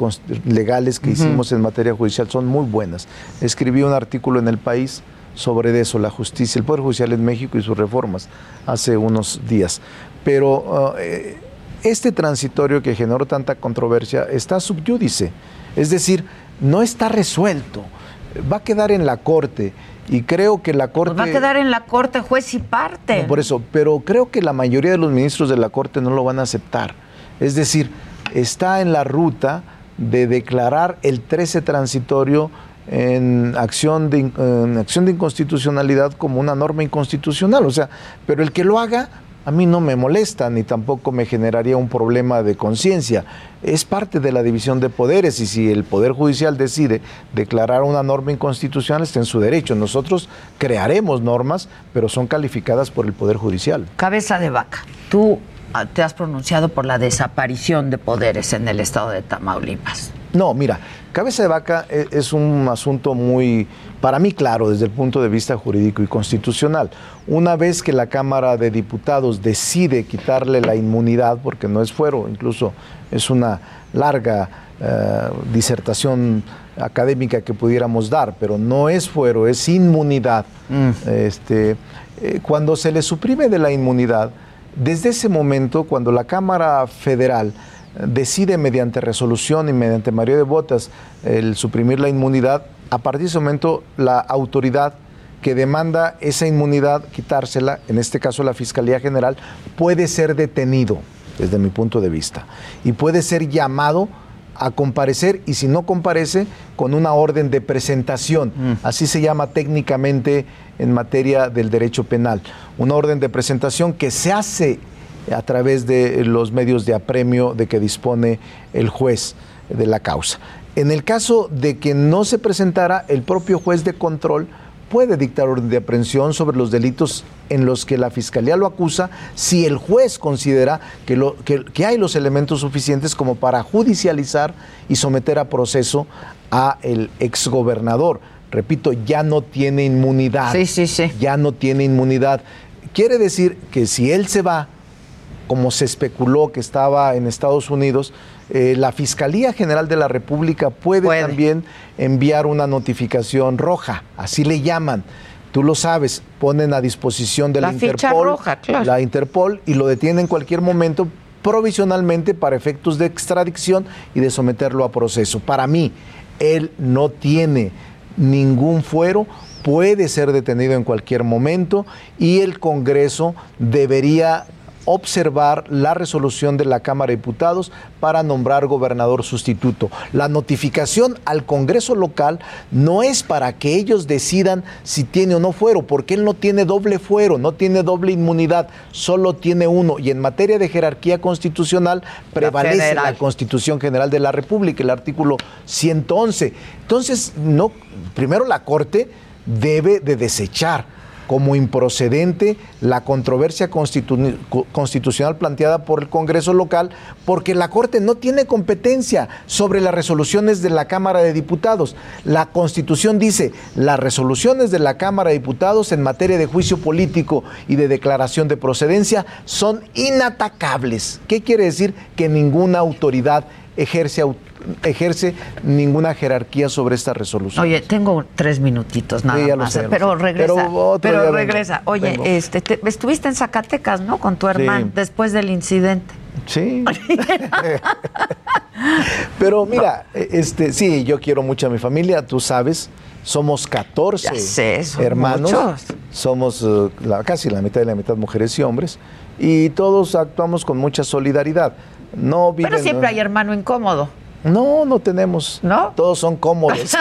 S24: legales que
S25: Ujú.
S24: hicimos en materia judicial son muy buenas. Escribí un artículo en El País sobre eso, la justicia, el Poder Judicial en México y sus reformas, hace unos días. Pero eh, este transitorio que generó tanta controversia está subyúdice, es decir, no está resuelto, va a quedar en la Corte y creo que la Corte...
S3: Pues va a quedar en la corte juez y parte.
S24: No, por eso, pero creo que la mayoría de los ministros de la Corte no lo van a aceptar. Es decir, está en la ruta de declarar el 13 transitorio en acción de, en acción de inconstitucionalidad como una norma inconstitucional. O sea, pero el que lo haga a mí no me molesta ni tampoco me generaría un problema de conciencia. Es parte de la división de poderes y si el Poder Judicial decide declarar una norma inconstitucional está en su derecho. Nosotros crearemos normas, pero son calificadas por el Poder Judicial.
S3: Cabeza de vaca, tú ah, te has pronunciado por la desaparición de poderes en el estado de Tamaulipas.
S24: No, mira, cabeza de vaca e- es un asunto muy, para mí claro, desde el punto de vista jurídico y constitucional. Una vez que la Cámara de Diputados decide quitarle la inmunidad, porque no es fuero, incluso es una larga eh, disertación académica que pudiéramos dar, pero no es fuero, es inmunidad. Este, eh, cuando se le suprime de la inmunidad, desde ese momento, cuando la Cámara Federal decide mediante resolución y mediante mayoría de votos el suprimir la inmunidad, a partir de ese momento la autoridad que demanda esa inmunidad, quitársela, en este caso la Fiscalía General, puede ser detenido, desde mi punto de vista, y puede ser llamado a comparecer y si no comparece, con una orden de presentación. Así se llama técnicamente en materia del derecho penal. Una orden de presentación que se hace a través de los medios de apremio de que dispone el juez de la causa. En el caso de que no se presentara, el propio juez de control puede dictar orden de aprehensión sobre los delitos en los que la fiscalía lo acusa si el juez considera que, lo- que- que hay los elementos suficientes como para judicializar y someter a proceso a el exgobernador. Repito, ya no tiene inmunidad.
S3: Sí, sí, sí.
S24: Ya no tiene inmunidad. Quiere decir que si él se va, como se especuló que estaba en Estados Unidos, eh, la Fiscalía General de la República puede, también enviar una notificación roja, así le llaman. Tú lo sabes, ponen a disposición de la, Interpol,
S3: roja, claro.
S24: la Interpol y lo detienen en cualquier momento provisionalmente para efectos de extradición y de someterlo a proceso. Para mí, él no tiene ningún fuero, puede ser detenido en cualquier momento y el Congreso debería observar la resolución de la Cámara de Diputados para nombrar gobernador sustituto. La notificación al Congreso local no es para que ellos decidan si tiene o no fuero, porque él no tiene doble fuero, no tiene doble inmunidad, solo tiene uno. Y en materia de jerarquía constitucional prevalece la. Constitución General de la República, el artículo 111. Entonces, no, primero la Corte debe de desechar como improcedente la controversia constitu- co- constitucional planteada por el Congreso local, porque la Corte no tiene competencia sobre las resoluciones de la Cámara de Diputados. La Constitución dice, las resoluciones de la Cámara de Diputados en materia de juicio político y de declaración de procedencia son inatacables. ¿Qué quiere decir? Que ninguna autoridad ejerce, au- ejerce ninguna jerarquía sobre esta resolución.
S3: Oye, tengo tres minutitos nada
S24: Sí, ya lo
S3: más,
S24: sé, lo
S3: pero regresa.
S24: Pero vengo,
S3: regresa. Oye, este, te- estuviste en Zacatecas, ¿no? Con tu hermano después del incidente.
S24: Sí. Pero mira, eh, este, sí, yo quiero mucho a mi familia, tú sabes, somos 14
S3: Ya sé, son
S24: hermanos,
S3: muchos.
S24: somos eh, la- casi la mitad de la mitad mujeres y hombres, y todos actuamos con mucha solidaridad. No viven,
S3: Pero siempre hay hermano incómodo.
S24: No, no tenemos.
S3: ¿No?
S24: Todos son cómodos.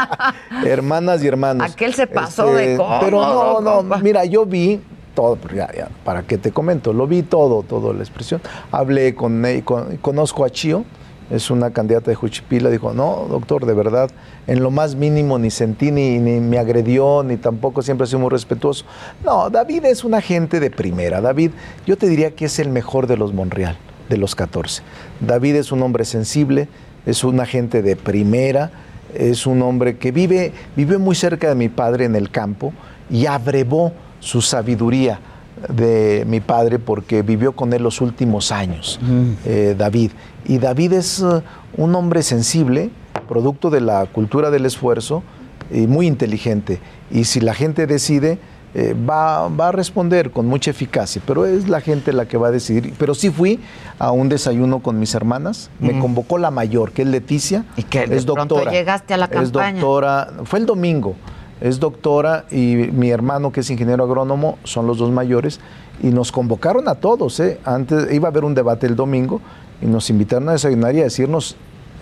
S24: Hermanas y hermanos.
S3: Aquel se pasó de cómodo,
S24: Pero no, no,
S3: compa.
S24: mira, yo vi todo, ya, ya, ¿para qué te comento? Lo vi todo, todo la expresión. Hablé con, él, con- conozco a Chio, es una candidata de Juchipila, dijo, no, doctor, de verdad, en lo más mínimo ni sentí, ni, ni me agredió, ni tampoco siempre ha sido muy respetuoso. No, David es una gente de primera. David, yo te diría que es el mejor de los Monreal, de los 14. David es un hombre sensible, es una gente de primera, es un hombre que vive, vive muy cerca de mi padre en el campo y abrevó su sabiduría de mi padre porque vivió con él los últimos años, eh, David. Y David es eh, un hombre sensible, producto de la cultura del esfuerzo y muy inteligente. Y si la gente decide, eh, va, va a responder con mucha eficacia, pero es la gente la que va a decidir. Pero sí fui a un desayuno con mis hermanas, me convocó la mayor, que es Leticia,
S3: Y que
S24: es doctora.
S3: llegaste a la
S24: Es
S3: campaña.
S24: doctora, fue el domingo, es doctora y mi hermano que es ingeniero agrónomo, son los dos mayores, y nos convocaron a todos, ¿eh? Antes iba a haber un debate el domingo y nos invitaron a desayunar y a decirnos,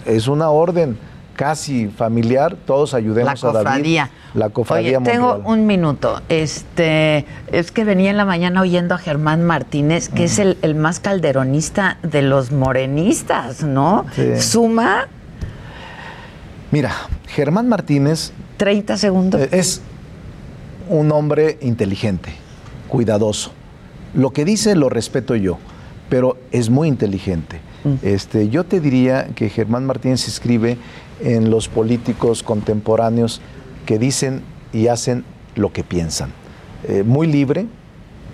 S24: es una orden casi familiar, todos ayudemos
S3: La
S24: a David.
S3: cofradía.
S24: La cofradía
S3: Oye, tengo un minuto. Este, es que venía en la mañana oyendo a Germán Martínez, que es el, el más calderonista de los morenistas, ¿no?
S24: Sí.
S3: Suma
S24: Mira, Germán Martínez
S3: 30 segundos.
S24: eh, es un hombre inteligente, cuidadoso. Lo que dice lo respeto yo, pero es muy inteligente. Este, yo te diría que Germán Martínez escribe en los políticos contemporáneos que dicen y hacen lo que piensan. Eh, muy libre,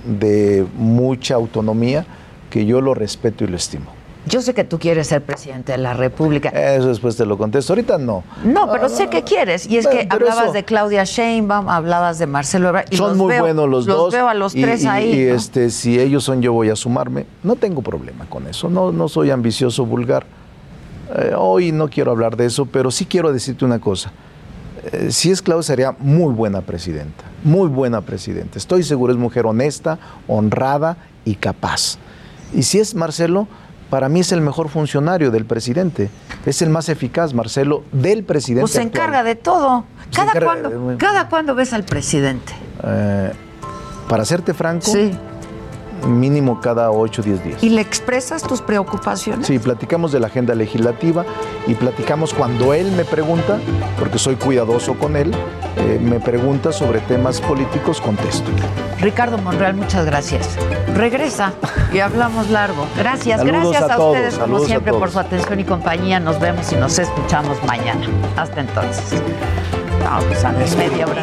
S24: de mucha autonomía, que yo lo respeto y lo estimo.
S3: Yo sé que tú quieres ser presidente de la República.
S24: Eso después te lo contesto. Ahorita no.
S3: No, pero sé que quieres. Y es
S24: Pero-
S3: que hablabas
S24: eso-
S3: de Claudia Sheinbaum, hablabas de Marcelo Ebrard. y
S24: son
S3: los
S24: muy
S3: veo-
S24: buenos los, dos.
S3: veo a los
S24: y-
S3: tres
S24: y-
S3: ahí.
S24: Y
S3: ¿no?
S24: este, si ellos son, yo voy a sumarme. No tengo problema con eso. No, no soy ambicioso, vulgar. Eh, hoy no quiero hablar de eso, pero sí quiero decirte una cosa. Eh, si es Claudia, sería muy buena presidenta. Muy buena presidenta. Estoy seguro, es mujer honesta, honrada y capaz. Y si es Marcelo, para mí es el mejor funcionario del presidente. Es el más eficaz, Marcelo, del presidente.
S3: Pues se
S24: actual.
S3: encarga de todo. ¿Cada,
S24: encarga de-
S3: ¿Cada cuándo ves al presidente?
S24: Eh, para serte franco,
S3: Sí.
S24: Mínimo cada 8 o 10 días.
S3: ¿Y le expresas tus preocupaciones?
S24: Sí, platicamos de la agenda legislativa y platicamos cuando él me pregunta, porque soy cuidadoso con él, eh, me pregunta sobre temas políticos, contesto.
S3: Ricardo Monreal, muchas gracias. Regresa y hablamos largo. Gracias,
S24: Saludos
S3: gracias
S24: a
S3: a,
S24: todos,
S3: ustedes como siempre por su atención y compañía. Nos vemos y nos escuchamos mañana. Hasta entonces. No, pues a media hora.